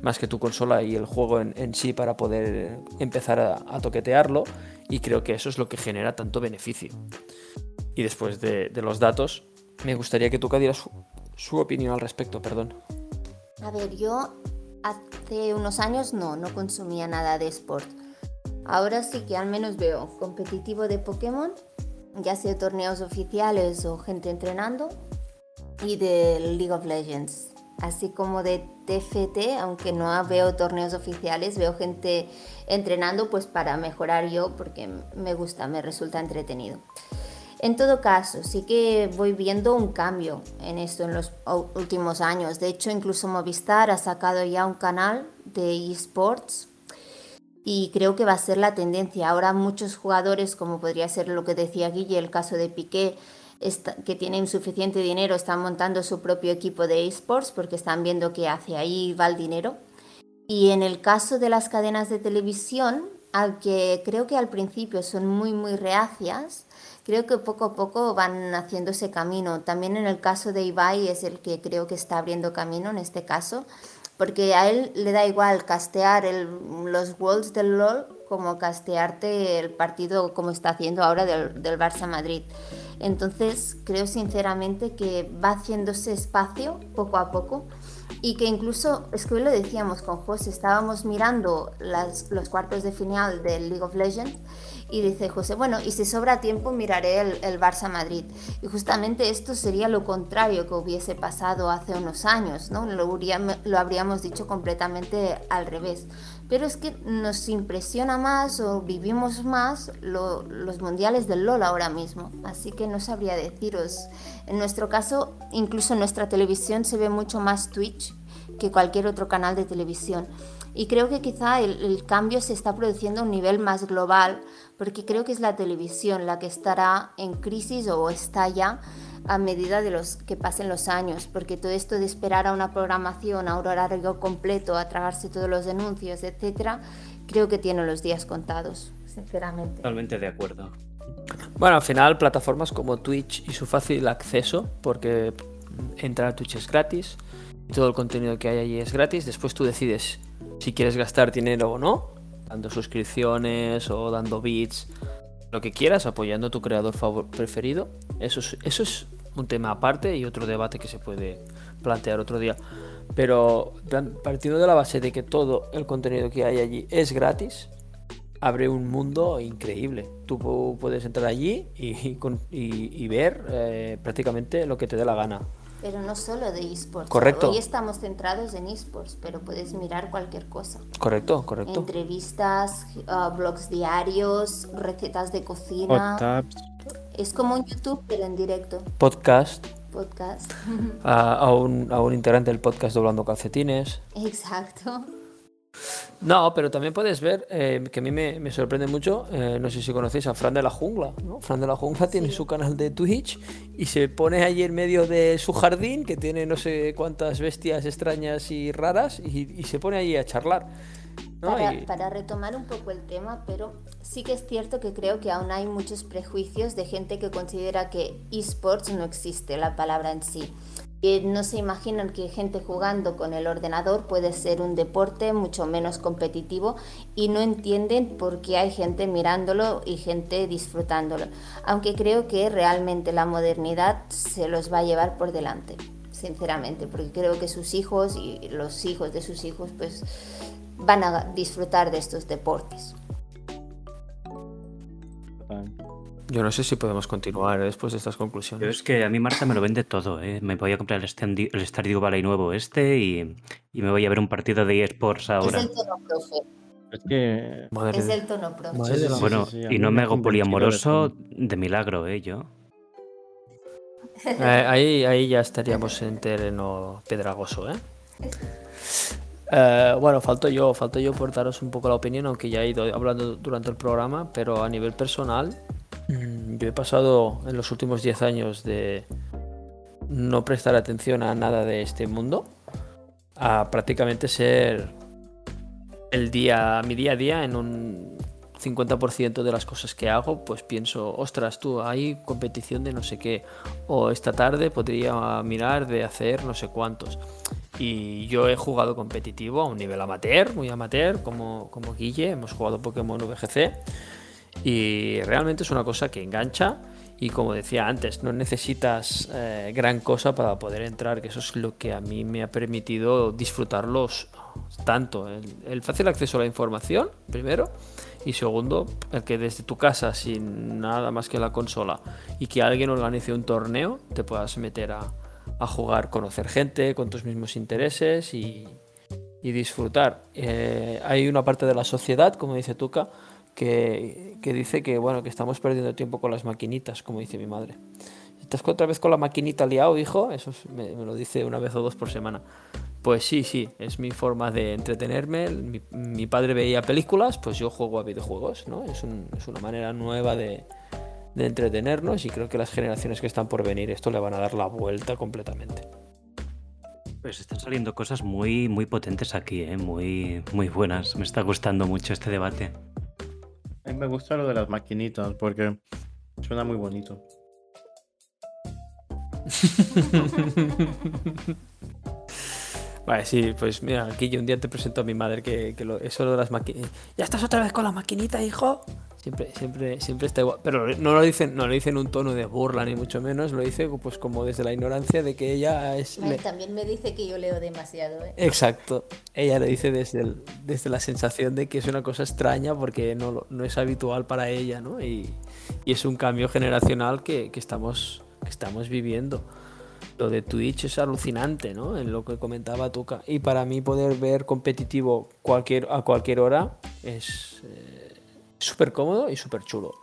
más que tu consola y el juego en, en sí para poder empezar a, a, toquetearlo y creo que eso es lo que genera tanto beneficio. Y después de, de los datos, me gustaría que tú dieras su, su, opinión al respecto, perdón.
A ver, yo hace unos años no, no consumía nada de sport. Ahora sí que al menos veo competitivo de Pokémon, ya sea torneos oficiales o gente entrenando, y de League of Legends así como de TFT, aunque no veo torneos oficiales, veo gente entrenando pues para mejorar yo porque me gusta, me resulta entretenido. En todo caso, sí que voy viendo un cambio en esto en los últimos años. De hecho, incluso Movistar ha sacado ya un canal de esports y creo que va a ser la tendencia. Ahora muchos jugadores, como podría ser lo que decía Guille, el caso de Piqué, que tienen suficiente dinero están montando su propio equipo de esports porque están viendo que hacia ahí va el dinero. Y en el caso de las cadenas de televisión, aunque creo que al principio son muy, muy reacias, creo que poco a poco van haciendo ese camino. También en el caso de Ibai es el que creo que está abriendo camino en este caso, porque a él le da igual castear los Worlds del LOL como castearte el partido como está haciendo ahora del, del Barça Madrid. Entonces creo sinceramente que va haciéndose espacio poco a poco y que incluso, es que hoy lo decíamos con José, estábamos mirando las, los cuartos de final del League of Legends y dice José, bueno, y si sobra tiempo miraré el, el Barça Madrid. Y justamente esto sería lo contrario que hubiese pasado hace unos años, ¿no? Lo, lo habríamos dicho completamente al revés. Pero es que nos impresiona más o vivimos más lo, los mundiales del LOL ahora mismo. Así que no sabría deciros. En nuestro caso, incluso en nuestra televisión se ve mucho más Twitch que cualquier otro canal de televisión. Y creo que quizá el, el, cambio se está produciendo a un nivel más global, porque creo que es la televisión la que estará en crisis o está ya a medida de los que pasen los años, porque todo esto de esperar a una programación, a un horario completo, a tragarse todos los anuncios, etcétera, creo que tiene los días contados, sinceramente.
Totalmente de acuerdo.
Bueno, al final plataformas como Twitch y su fácil acceso, porque entrar a Twitch es gratis, todo el contenido que hay allí es gratis, después tú decides si quieres gastar dinero o no, dando suscripciones o dando bits, lo que quieras, apoyando a tu creador favor preferido. Eso es, eso es un tema aparte y otro debate que se puede plantear otro día. Pero partiendo de la base de que todo el contenido que hay allí es gratis, abre un mundo increíble. Tú puedes entrar allí y, ver eh, prácticamente lo que te dé la gana.
Pero no solo de esports.
Correcto.
Hoy estamos centrados en esports, pero puedes mirar cualquier cosa.
Correcto, correcto.
Entrevistas, uh, blogs diarios, recetas de cocina. Es como un YouTube, pero en directo.
Podcast.
Podcast. <laughs>
a, un, a un integrante del podcast doblando calcetines.
Exacto.
No, pero también puedes ver, eh, que a mí me, sorprende mucho, eh, no sé si conocéis a Fran de la Jungla, ¿no? Fran de la Jungla tiene su canal de Twitch y se pone allí en medio de su jardín, que tiene no sé cuántas bestias extrañas y raras, y, se pone allí a charlar.
Para, para, retomar un poco el tema, pero sí que es cierto que creo que aún hay muchos prejuicios de gente que considera que esports no existe la palabra en sí no se imaginan que gente jugando con el ordenador puede ser un deporte mucho menos competitivo y no entienden por qué hay gente mirándolo y gente disfrutándolo. Aunque creo que realmente la modernidad se los va a llevar por delante, sinceramente, porque creo que sus hijos y los hijos de sus hijos pues van a disfrutar de estos deportes.
Yo no sé si podemos continuar después de estas conclusiones.
es que a mí Marta me lo vende todo. ¿eh? Me voy a comprar el, el Stardew Valley nuevo este y, me voy a ver un partido de eSports ahora.
Es el tono profe.
Es que...
es el tono profe.
bueno, y no me hago poliamoroso de milagro, ¿eh? Yo.
Eh, ahí, ahí ya estaríamos en terreno pedragoso, ¿eh? ¿Eh? bueno, falto yo, falto yo por daros un poco la opinión, aunque ya he ido hablando durante el programa, pero a nivel personal, Mm, yo he pasado en los últimos 10 años de no prestar atención a nada de este mundo a prácticamente ser el día, mi día a día en un 50% de las cosas que hago, pues pienso, ostras, tú, hay competición de no sé qué, o esta tarde podría mirar de hacer no sé cuántos. Y yo he jugado competitivo a un nivel amateur, muy amateur, como, como Guille, hemos jugado Pokémon VGC y realmente es una cosa que engancha. Y como decía antes, no necesitas eh, gran cosa para poder entrar, que eso es lo que a mí me ha permitido disfrutarlos tanto. El, fácil acceso a la información, primero, y segundo, el que desde tu casa, sin nada más que la consola, y que alguien organice un torneo, te puedas meter a, jugar, conocer gente con tus mismos intereses y, disfrutar. Eh, hay una parte de la sociedad, como dice Tuca, que, dice que bueno que estamos perdiendo tiempo con las maquinitas, como dice mi madre. ¿Estás otra vez con la maquinita liado, hijo? Eso me, lo dice una vez o dos por semana. Pues sí, sí, es mi forma de entretenerme. Mi, padre veía películas, pues yo juego a videojuegos, ¿no? Es, es una manera nueva de, de, entretenernos y creo que las generaciones que están por venir esto le van a dar la vuelta completamente.
Pues están saliendo cosas muy, muy potentes aquí, ¿eh? muy, muy buenas. Me está gustando mucho este debate.
A mí me gusta lo de las maquinitas porque suena muy bonito. <laughs>
Vale, sí, pues mira, aquí yo un día te presento a mi madre que, que lo, eso de las maquinitas. ¿Ya estás otra vez con la maquinita, hijo? Siempre, siempre, siempre está igual. Pero no lo dicen, no lo dicen en un tono de burla, ni mucho menos. Lo dice pues como desde la ignorancia de que ella es.
También me dice que yo leo demasiado, ¿eh?
Exacto. Ella le dice desde, desde la sensación de que es una cosa extraña porque no, no es habitual para ella, ¿no? Y, y es un cambio generacional que, que, estamos, que estamos viviendo. Lo de Twitch es alucinante, ¿no? En lo que comentaba Tuca. Y para mí poder ver competitivo cualquier, a cualquier hora es... Eh, súper cómodo y súper chulo.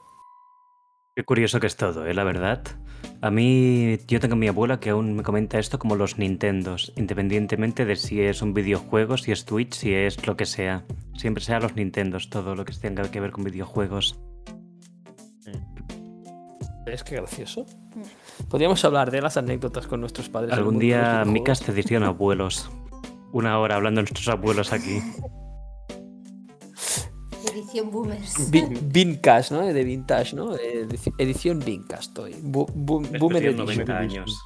Qué curioso que es todo, ¿eh? la verdad. A mí, yo tengo a mi abuela que aún me comenta esto como los Nintendos, independientemente de si es un videojuego, si es Twitch, si es lo que sea. Siempre sea los Nintendos, todo lo que tenga que ver con videojuegos.
Es que gracioso. Podríamos hablar de las anécdotas con nuestros padres.
Algún día Micas te edición abuelos. Una hora hablando de nuestros abuelos aquí.
Edición Boomers.
Vincast, ¿no? De vintage, ¿no? Edición Vincast. Estoy.
boomer 90 años.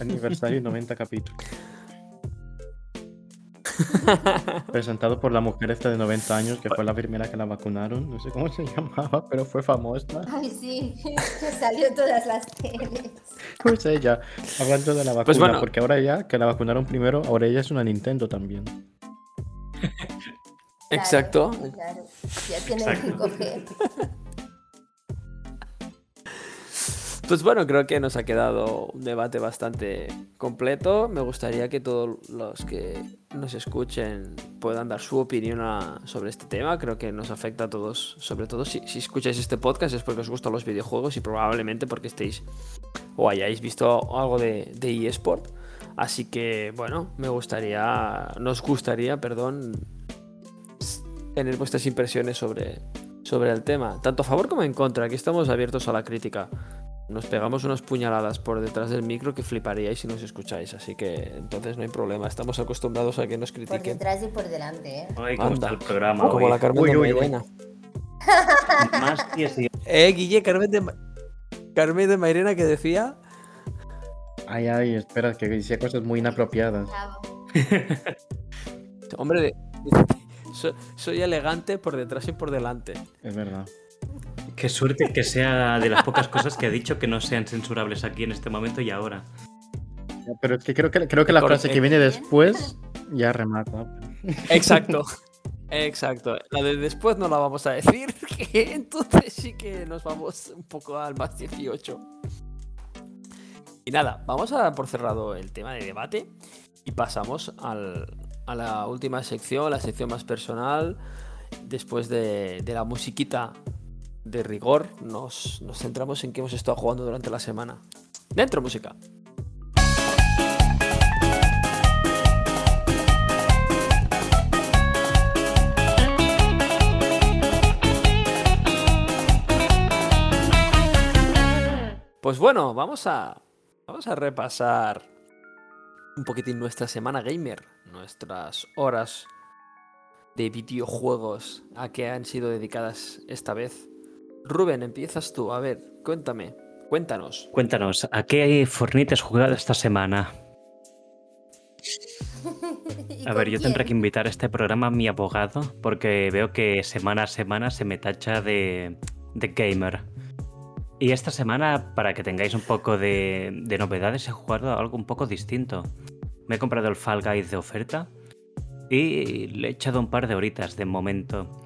Aniversario 90 capítulos. <laughs> Presentado por la mujer esta de 90 años, que fue la primera que la vacunaron. No sé cómo se <laughs> llamaba, pero fue famosa.
Ay, sí, <laughs> que salió en todas las teles.
Pues ella, hablando de la vacuna,
Pues bueno.
porque ahora ya, que la vacunaron primero, ahora ella es una Nintendo también.
Exacto.
Claro, claro. Ya tiene el
Exacto.
5G.
Pues bueno, creo que nos ha quedado un debate bastante completo. Me gustaría que todos los que nos escuchen puedan dar su opinión sobre este tema. Creo que nos afecta a todos, sobre todo si, escucháis este podcast es porque os gustan los videojuegos y probablemente porque estéis o hayáis visto algo de, de eSport. Así que bueno, me gustaría, nos gustaría, perdón, tener vuestras impresiones sobre, sobre el tema, tanto a favor como en contra. Aquí estamos abiertos a la crítica. Nos pegamos unas puñaladas por detrás del micro que fliparíais si nos escucháis, así que entonces no hay problema. Estamos acostumbrados a que nos
Por
critiquen.
detrás y por delante, ¿eh?
Ay, ¿cómo
Anda.
está el programa
Como
hoy?
la Carmen
Uy,
de
uy.
Mairena.
Más 18.
Eh, Guille, Carmen de, Ma- Carmen de Mairena que decía.
Ay, ay, espera, que decía cosas muy inapropiadas.
Bravo. <laughs>
Hombre, <laughs> soy elegante por detrás y por delante.
Es verdad.
Qué suerte que sea de las pocas cosas que ha dicho que no sean censurables aquí en este momento y ahora.
Pero es que creo que, creo que la
Corte.
frase que viene después ya remata.
Exacto. <laughs> Exacto. La de después no la vamos a decir, <laughs> que entonces sí que nos vamos un poco al más 18. Y nada, vamos a dar por cerrado el tema de debate y pasamos al- a la última sección, la sección más personal. Después de, de la musiquita de rigor, nos, nos centramos en qué hemos estado jugando durante la semana. Dentro música. Pues bueno, vamos a, vamos a repasar un poquitín nuestra semana gamer, nuestras horas de videojuegos a qué han sido dedicadas esta vez. Rubén, empiezas tú. A ver, cuéntame, cuéntanos.
Cuéntanos, ¿a qué Fortnite has jugado esta semana?
¿Y <laughs>
A ver, yo tendré que invitar a este programa a mi abogado porque veo que semana a semana se me tacha de, de gamer. Y esta semana, para que tengáis un poco de, de novedades, he jugado algo un poco distinto. Me he comprado el Fall Guys de oferta y le he echado un par de horitas de momento.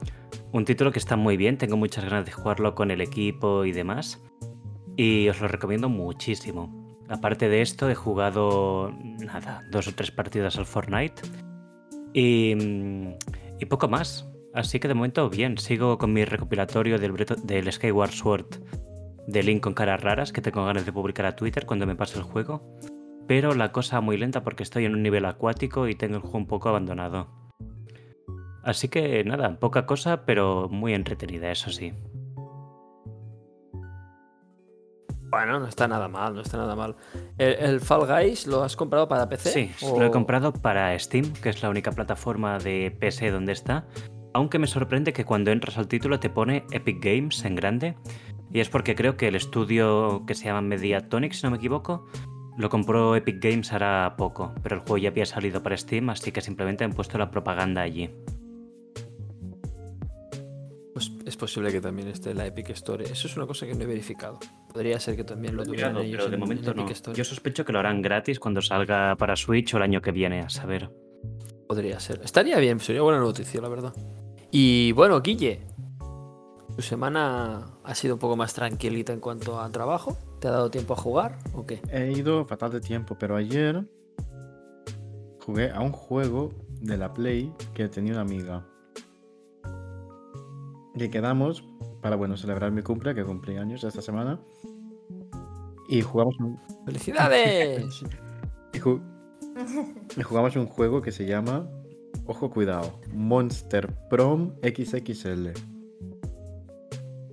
Un título que está muy bien, tengo muchas ganas de jugarlo con el equipo y demás. Y os lo recomiendo muchísimo. Aparte de esto, he jugado nada, dos o tres partidas al Fortnite. Y, poco más. Así que de momento bien, sigo con mi recopilatorio del, del Skyward Sword de Link con caras raras que tengo ganas de publicar a Twitter cuando me pase el juego. Pero la cosa muy lenta porque estoy en un nivel acuático y tengo el juego un poco abandonado. Así que nada, poca cosa, pero muy entretenida, eso sí.
Bueno, no está nada mal, no está nada mal. ¿El, el Fall Guys lo has comprado para PC?
Sí,
o-
lo he comprado para Steam, que es la única plataforma de PC donde está. Aunque me sorprende que cuando entras al título te pone Epic Games en grande. Y es porque creo que el estudio que se llama Mediatonic, si no me equivoco, lo compró Epic Games hará poco. Pero el juego ya había salido para Steam, así que simplemente han puesto la propaganda allí.
Es posible que también esté en la Epic Store. Eso es una cosa que no he verificado. Podría ser que también lo tuvieran ellos
pero de
en-
momento
en
no.
Epic Store.
Yo sospecho que lo harán gratis cuando salga para Switch o el año que viene, a saber.
Podría ser. Estaría bien, sería buena noticia, la verdad. Y bueno, Guille, tu semana ha sido un poco más tranquilita en cuanto a trabajo. ¿Te ha dado tiempo a jugar o qué?
He ido fatal de tiempo, pero ayer jugué a un juego de la Play que tenía una amiga. Y quedamos para, bueno, celebrar mi cumple, que cumplí años esta semana. Y jugamos un,
¡Felicidades! <laughs>
y ju- y jugamos un juego que se llama, ojo cuidado, Monster Prom XXL.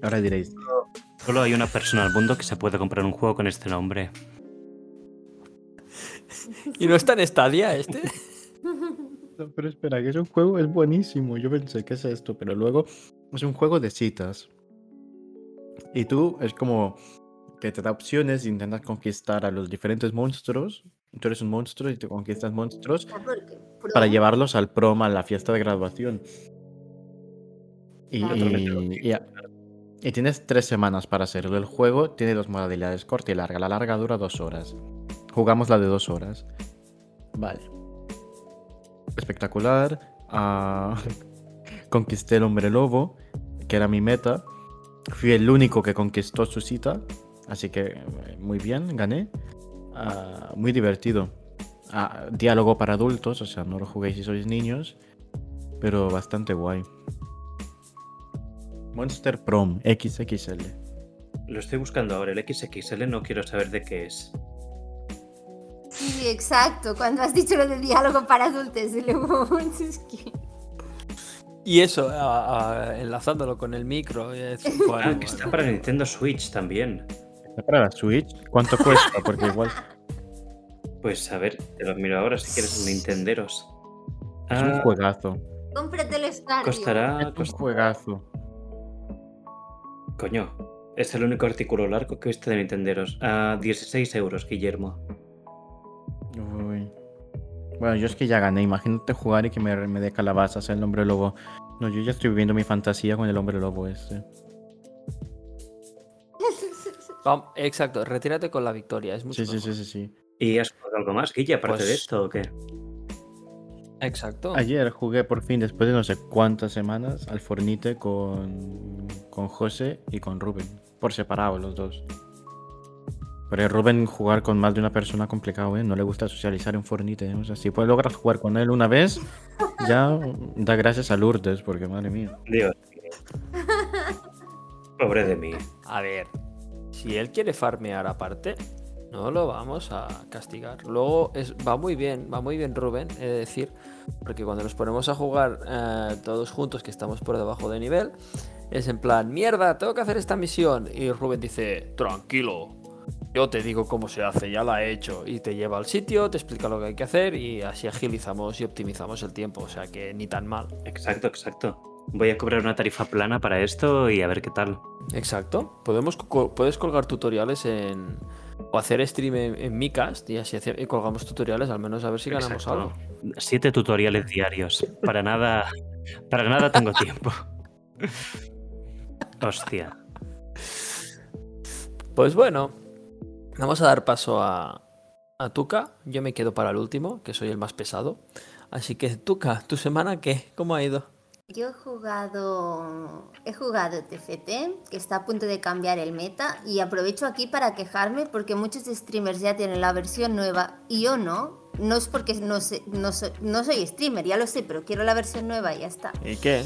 Ahora diréis,
Solo hay una persona al mundo que se puede comprar un juego con este nombre.
¿Y no está en Stadia este?
Pero espera, que es un juego, es buenísimo. Yo pensé, ¿qué es esto? Pero luego es un juego de citas. Y tú es como que te da opciones intentas conquistar a los diferentes monstruos Tú eres un monstruo y te conquistas monstruos
Ah,
para llevarlos al prom, a la fiesta de graduación. Y,
Claro.
y- y- y tienes tres semanas para hacerlo. El juego tiene dos modalidades, corta y larga. La larga dura dos horas. Jugamos la de dos horas. Vale. Espectacular. Ah, conquisté el hombre lobo, que era mi meta. Fui el único que conquistó su cita. Así que eh, muy bien, gané. Ah, muy divertido. Ah, diálogo para adultos, o sea, no lo juguéis si sois niños. Pero bastante guay. Monster Prom XXL.
Lo estoy buscando ahora. El XXL no quiero saber de qué es.
Sí, exacto. Cuando has dicho lo de diálogo para adultos, y luego <laughs> es que...
Y eso, a- a- enlazándolo con el micro. es- <laughs> bueno,
Ah, que está para Nintendo Switch también.
¿Está para la Switch? ¿Cuánto cuesta? Porque igual
Pues a ver, te lo miro ahora si quieres un Nintenderos.
es un
Ah,
juegazo.
Cómprate el Stardew.
costará.
Es un
cost-
juegazo.
Coño, es el único artículo largo que he visto de Nintenderos. A 16 euros, Guillermo.
Uy. Bueno, yo es que ya gané. Imagínate jugar y que me, me dé calabazas el hombre lobo. No, yo ya estoy viviendo mi fantasía con el hombre lobo este. <laughs>
Exacto, retírate con la victoria. Es mucho
Sí, sí, sí, sí.
¿Y has jugado algo más, Guille, aparte de
Pues-
esto o qué?
Exacto.
Ayer jugué por fin, después de no sé cuántas semanas, al Fornite con, con José y con Rubén. Por separado los dos. Pero Rubén jugar con más de una persona complicado, ¿eh? No le gusta socializar en Fornite. ¿eh? O sea, si puedes lograr jugar con él una vez, ya da gracias a Lourdes, porque madre mía.
Dios. <laughs> Pobre de mí.
A ver, si él quiere farmear aparte, no lo vamos a castigar. Luego es, va muy bien, va muy bien Rubén, he de decir, porque cuando nos ponemos a jugar eh, todos juntos, que estamos por debajo de nivel, es en plan, mierda, tengo que hacer esta misión. Y Rubén dice, tranquilo, yo te digo cómo se hace, ya la he hecho. Y te lleva al sitio, te explica lo que hay que hacer y así agilizamos y optimizamos el tiempo, o sea que ni tan mal.
Exacto, exacto. Voy a cobrar una tarifa plana para esto y a ver qué tal.
Exacto. Podemos puedes colgar tutoriales en o hacer stream en, en Micast y así hace- y colgamos tutoriales al menos a ver si ganamos
Exacto.
algo.
Siete tutoriales diarios. Para nada. Para nada tengo <laughs> tiempo. Hostia.
Pues bueno, vamos a dar paso a, a Tuca. Yo me quedo para el último, que soy el más pesado. Así que Tuca, ¿tu semana qué? ¿Cómo ha ido?
Yo he jugado, he jugado TFT, que está a punto de cambiar el meta, y aprovecho aquí para quejarme porque muchos streamers ya tienen la versión nueva y yo no. No es porque no, sé- no, soy, no soy streamer, ya lo sé, pero quiero la versión nueva y ya está.
¿Y qué?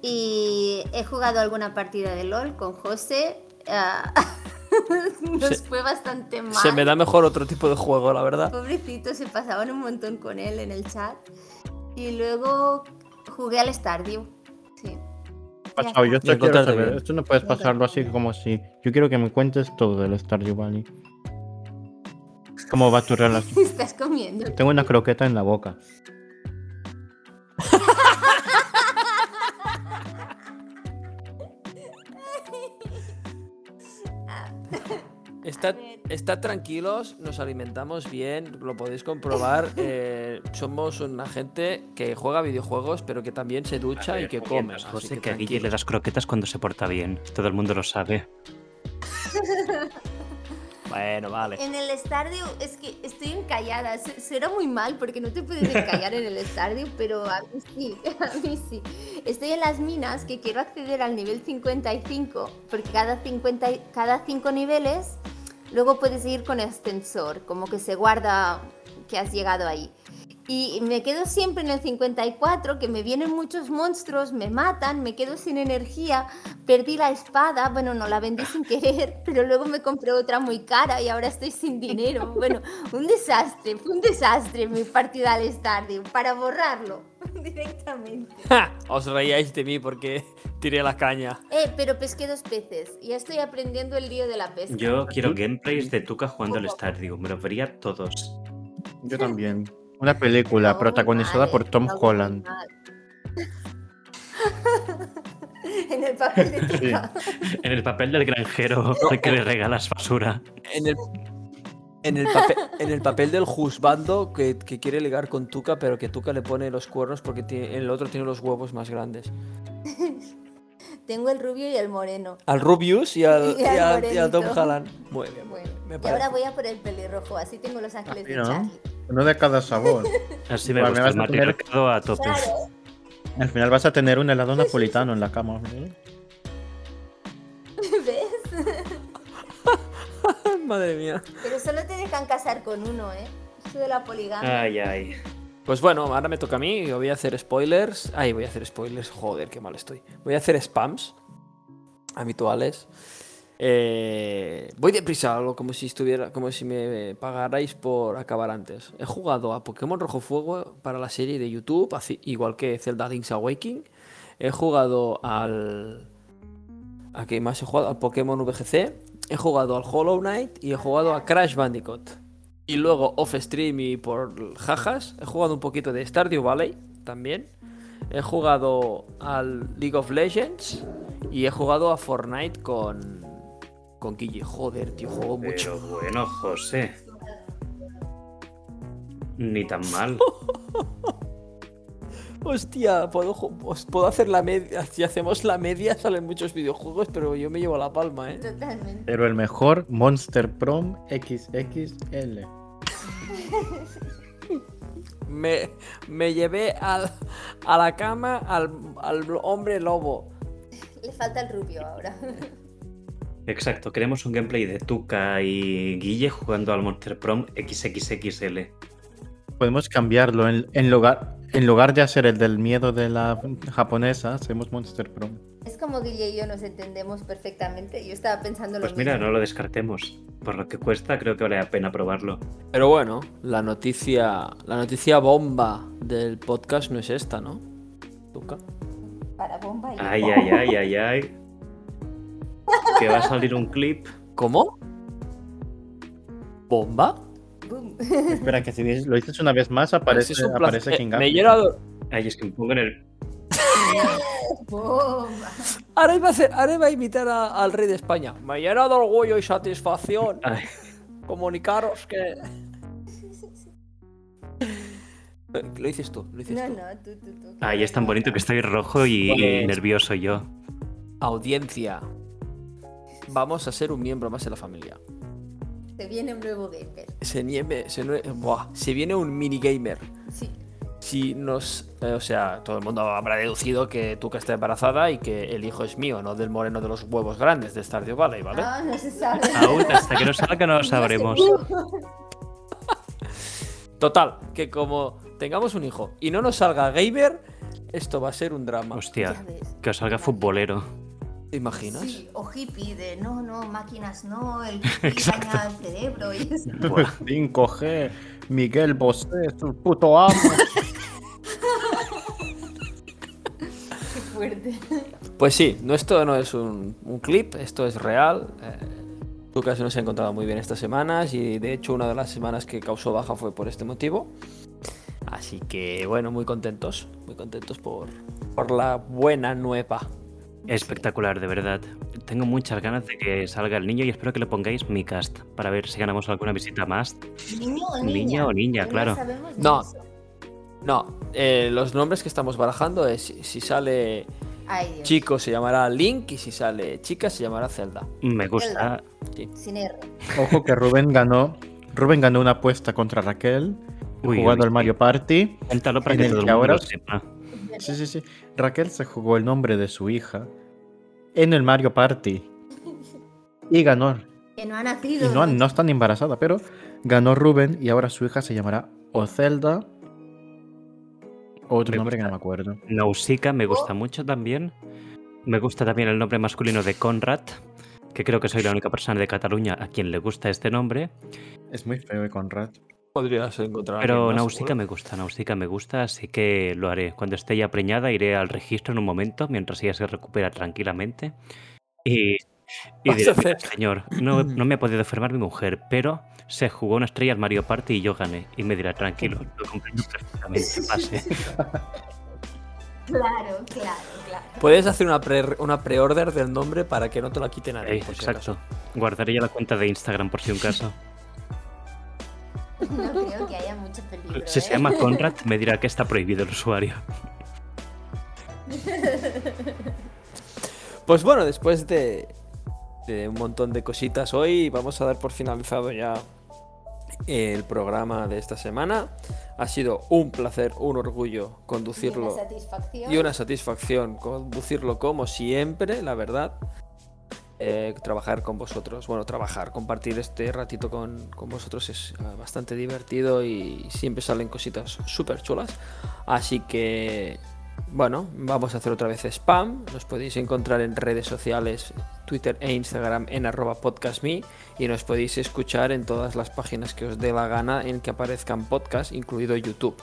Y he jugado alguna partida de LOL con José. ah, <laughs> <laughs> nos
Se-
fue bastante mal.
Se me da mejor otro tipo de juego, la verdad.
Pobrecito, se pasaban un montón con él en el chat. Y luego jugué al Stardew. Sí.
Pasado, yo
está.
esto quiero saber. Esto no puedes pasarlo así como así. Yo quiero que me cuentes todo del Stardew Valley. ¿Cómo va tu relación? <laughs>
Estás comiendo.
Tengo una croqueta en la boca. <laughs>
Está, está tranquilos, nos alimentamos bien, lo podéis comprobar. <laughs> eh, somos una gente que juega videojuegos, pero que también se ducha y que come.
José,
que
que a Guille le das croquetas cuando se porta bien. Todo el mundo lo sabe. <laughs>
Bueno, vale.
En el Stardew es que estoy encallada. Su- Suena muy mal porque no te puedes encallar en el Stardew, pero a mí sí, <laughs> a mí sí. Estoy en las minas que quiero acceder al nivel 55 porque cada 50 y- cada 5 niveles luego puedes ir con ascensor, como que se guarda que has llegado ahí. Y me quedo siempre en el 54, que me vienen muchos monstruos, me matan, me quedo sin energía, perdí la espada, bueno, no la vendí sin querer, <laughs> pero luego me compré otra muy cara y ahora estoy sin dinero. Bueno, un desastre, fue un desastre mi partida al Stardew, para borrarlo <laughs> directamente.
¡Ja! Os reíais de mí porque tiré la caña.
Eh, pero pesqué dos peces, ya estoy aprendiendo el lío de la pesca.
Yo quiero gameplays de Tuca jugando al Stardew. Me lo vería todos.
Yo también. Una película
No,
protagonizada por Tom Holland. <laughs>
en el papel de Tuca.
En el papel del granjero que le regalas basura.
En el, En el, papel, en el papel del juzbando que, que quiere ligar con Tuca, pero que Tuca le pone los cuernos porque tiene- el otro tiene los huevos más grandes. <laughs>
Tengo el rubio y el moreno.
Al Rubius y al,
Y <laughs>
y
al
al- y al Tom. Holland. Muy bien.
Bueno,
Me
y ahora voy a por el pelirrojo, así tengo los ángeles de. Charlie.
Uno de cada sabor. <laughs>
Así me
Bueno, me
gusta el
a tener-
matriarcado a tope.
Claro,
Al final vas a tener un helado napolitano en la cama. ¿eh?
¿ves? <laughs>
Madre mía.
Pero solo te dejan casar con uno, ¿eh? Eso de la poligamia.
Ay, ay.
Pues bueno, ahora me toca a mí. Yo voy a hacer spoilers. Ay, voy a hacer spoilers. Joder, qué mal estoy. Voy a hacer spams habituales. Eh, voy deprisa, como si estuviera, como si me pagarais por acabar antes. He jugado a Pokémon Rojo Fuego para la serie de YouTube, igual que Zelda Link's Awakening. He jugado al. ¿A qué más he jugado? Al Pokémon VGC. He jugado al Hollow Knight y he jugado a Crash Bandicoot. Y luego off stream y por jajas, he jugado un poquito de Stardew Valley también. He jugado al League of Legends y he jugado a Fortnite con con Guille. Joder, tío, juego mucho.
Pero bueno, José. Ni tan mal. <laughs>
Hostia, puedo, puedo hacer la media. Si hacemos la media salen muchos videojuegos, pero yo me llevo la palma, ¿eh?
Totalmente.
Pero el mejor Monster Prom XXL. <laughs>
Me, me llevé al- a la cama al, al hombre lobo.
Le falta el rubio ahora. <laughs>
Exacto, queremos un gameplay de Tuca y Guille jugando al Monster Prom XXXL.
Podemos cambiarlo. En, en lugar, en lugar de hacer el del miedo de la japonesa, hacemos Monster Prom.
Es como Guille y yo nos entendemos perfectamente. Yo estaba pensando lo
Pues mira,
mismo.
no lo descartemos. Por lo que cuesta, creo que vale la pena probarlo.
Pero bueno, la noticia, la noticia bomba del podcast no es esta, ¿no? Tuca.
Para bomba y...
Ay, ay, ay, ay, ay. Que va a salir un clip.
¿Cómo? ¿Bomba?
Boom.
Espera, que si lo dices una vez más, aparece,
Es un
aparece. King
me llena-
Ay, es que me pongo en el.
Bomba.
Ahora iba a, hacer, ahora iba a imitar a- al rey de España. Me llena de orgullo y satisfacción
Ay,
comunicaros que. Lo dices tú, lo dices
No,
tú.
no, tú, tú, tú.
ay, es tan bonito que estoy rojo y
Pues-
nervioso yo.
Audiencia. Vamos a ser un miembro más de la familia.
Se viene un nuevo gamer.
Se, nieve, se, buah, se viene un minigamer.
Sí.
Si nos. eh, o sea, todo el mundo habrá deducido que Tuca está embarazada y que el hijo es mío, no del moreno de los huevos grandes de Stardew Valley, ¿vale?
Ah, no se sabe.
Aún hasta que no salga no lo <laughs> sabremos.
Total, que como tengamos un hijo y no nos salga gamer, esto va a ser un drama.
Hostia, que os salga futbolero.
¿Te imaginas?
Sí, o hippie de no, no, máquinas no, el <laughs> hippie daña el cerebro y eso.
Buah,
5G, Miguel Bosé, es un puto amo.
Qué fuerte.
Pues sí, no, esto no es un, un clip, esto es real. Eh, Lucas no se ha encontrado muy bien estas semanas y de hecho una de las semanas que causó baja fue por este motivo. Así que bueno, muy contentos, muy contentos por, por la buena nueva.
Espectacular, de verdad. Tengo muchas ganas de que salga el niño y espero que le pongáis mi cast para ver si ganamos alguna visita más.
¿Niño o niña?
Niño o niña, claro.
No.
eso.
No, eh, los nombres que estamos barajando es si, si sale
Ay,
chico se llamará Link y si sale chica se llamará Zelda.
Me gusta.
Sí.
Sin R.
Ojo que Rubén ganó. Rubén ganó una apuesta contra Raquel
Uy,
jugando
uy,
al Mario Party.
Cuéntalo para
en
que
el
todo el mundo
ahora-
lo sepa.
Sí, sí, sí. Raquel se jugó el nombre de su hija en el Mario Party. Y ganó.
Que no ha
Y
nacido.
no, no está ni embarazada, pero ganó Rubén y ahora su hija se llamará o Zelda. o Otro
Me
nombre que no me acuerdo.
Nausicaa me gusta
Oh.
mucho también. Me gusta también el nombre masculino de Conrad, que creo que soy la única persona de Cataluña a quien le gusta este nombre.
Es muy feo, eh, Conrad.
Podrías encontrar. a
Pero
seguro.
me gusta, Nausicaa me gusta, así que lo haré. Cuando esté ya preñada iré al registro en un momento, mientras ella se recupera tranquilamente. Y, y
Vas
diré,
a hacer-
"Mira, señor, no, <clears throat> no me ha podido firmar mi mujer, pero se jugó una estrella al Mario Party y yo gané. Y me dirá, tranquilo, lo comprendo <laughs> perfectamente, pase.
Claro, claro, claro.
Puedes hacer una pre- una pre-order del nombre para que no te la quite nadie.
Eh,
por si
exacto.
acaso.
Guardaré ya la cuenta de Instagram por si un caso. <laughs>
No creo que haya mucho peligro.
Si se
¿eh?
llama Conrad, <laughs> me dirá que está prohibido el usuario.
Pues bueno, después de, de un montón de cositas hoy, vamos a dar por finalizado ya el programa de esta semana. Ha sido un placer, un orgullo
Y una
conducirlo
satisfacción.
y una satisfacción conducirlo como siempre, la verdad. Eh, trabajar con vosotros, bueno, trabajar, compartir este ratito con, con vosotros es eh, bastante divertido y siempre salen cositas súper chulas. Así que, bueno, vamos a hacer otra vez spam. Nos podéis encontrar en redes sociales, Twitter e Instagram en arroba podcastme y nos podéis escuchar en todas las páginas que os dé la gana en que aparezcan podcasts, incluido YouTube.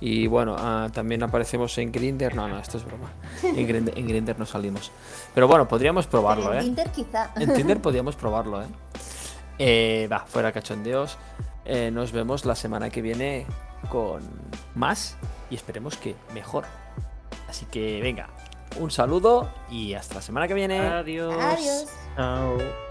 Y bueno, ah, también aparecemos en Grinder. No, no, esto es broma. En Grindr, en Grindr no salimos. Pero bueno, podríamos probarlo,
en
¿eh?
Tinder quizá.
En Tinder <laughs> podríamos probarlo, ¿eh? Eh, va, fuera cachondeos. Eh, nos vemos la semana que viene con más y esperemos que mejor. Así que venga, un saludo y hasta la semana que viene.
Adiós.
Adiós.
Chao.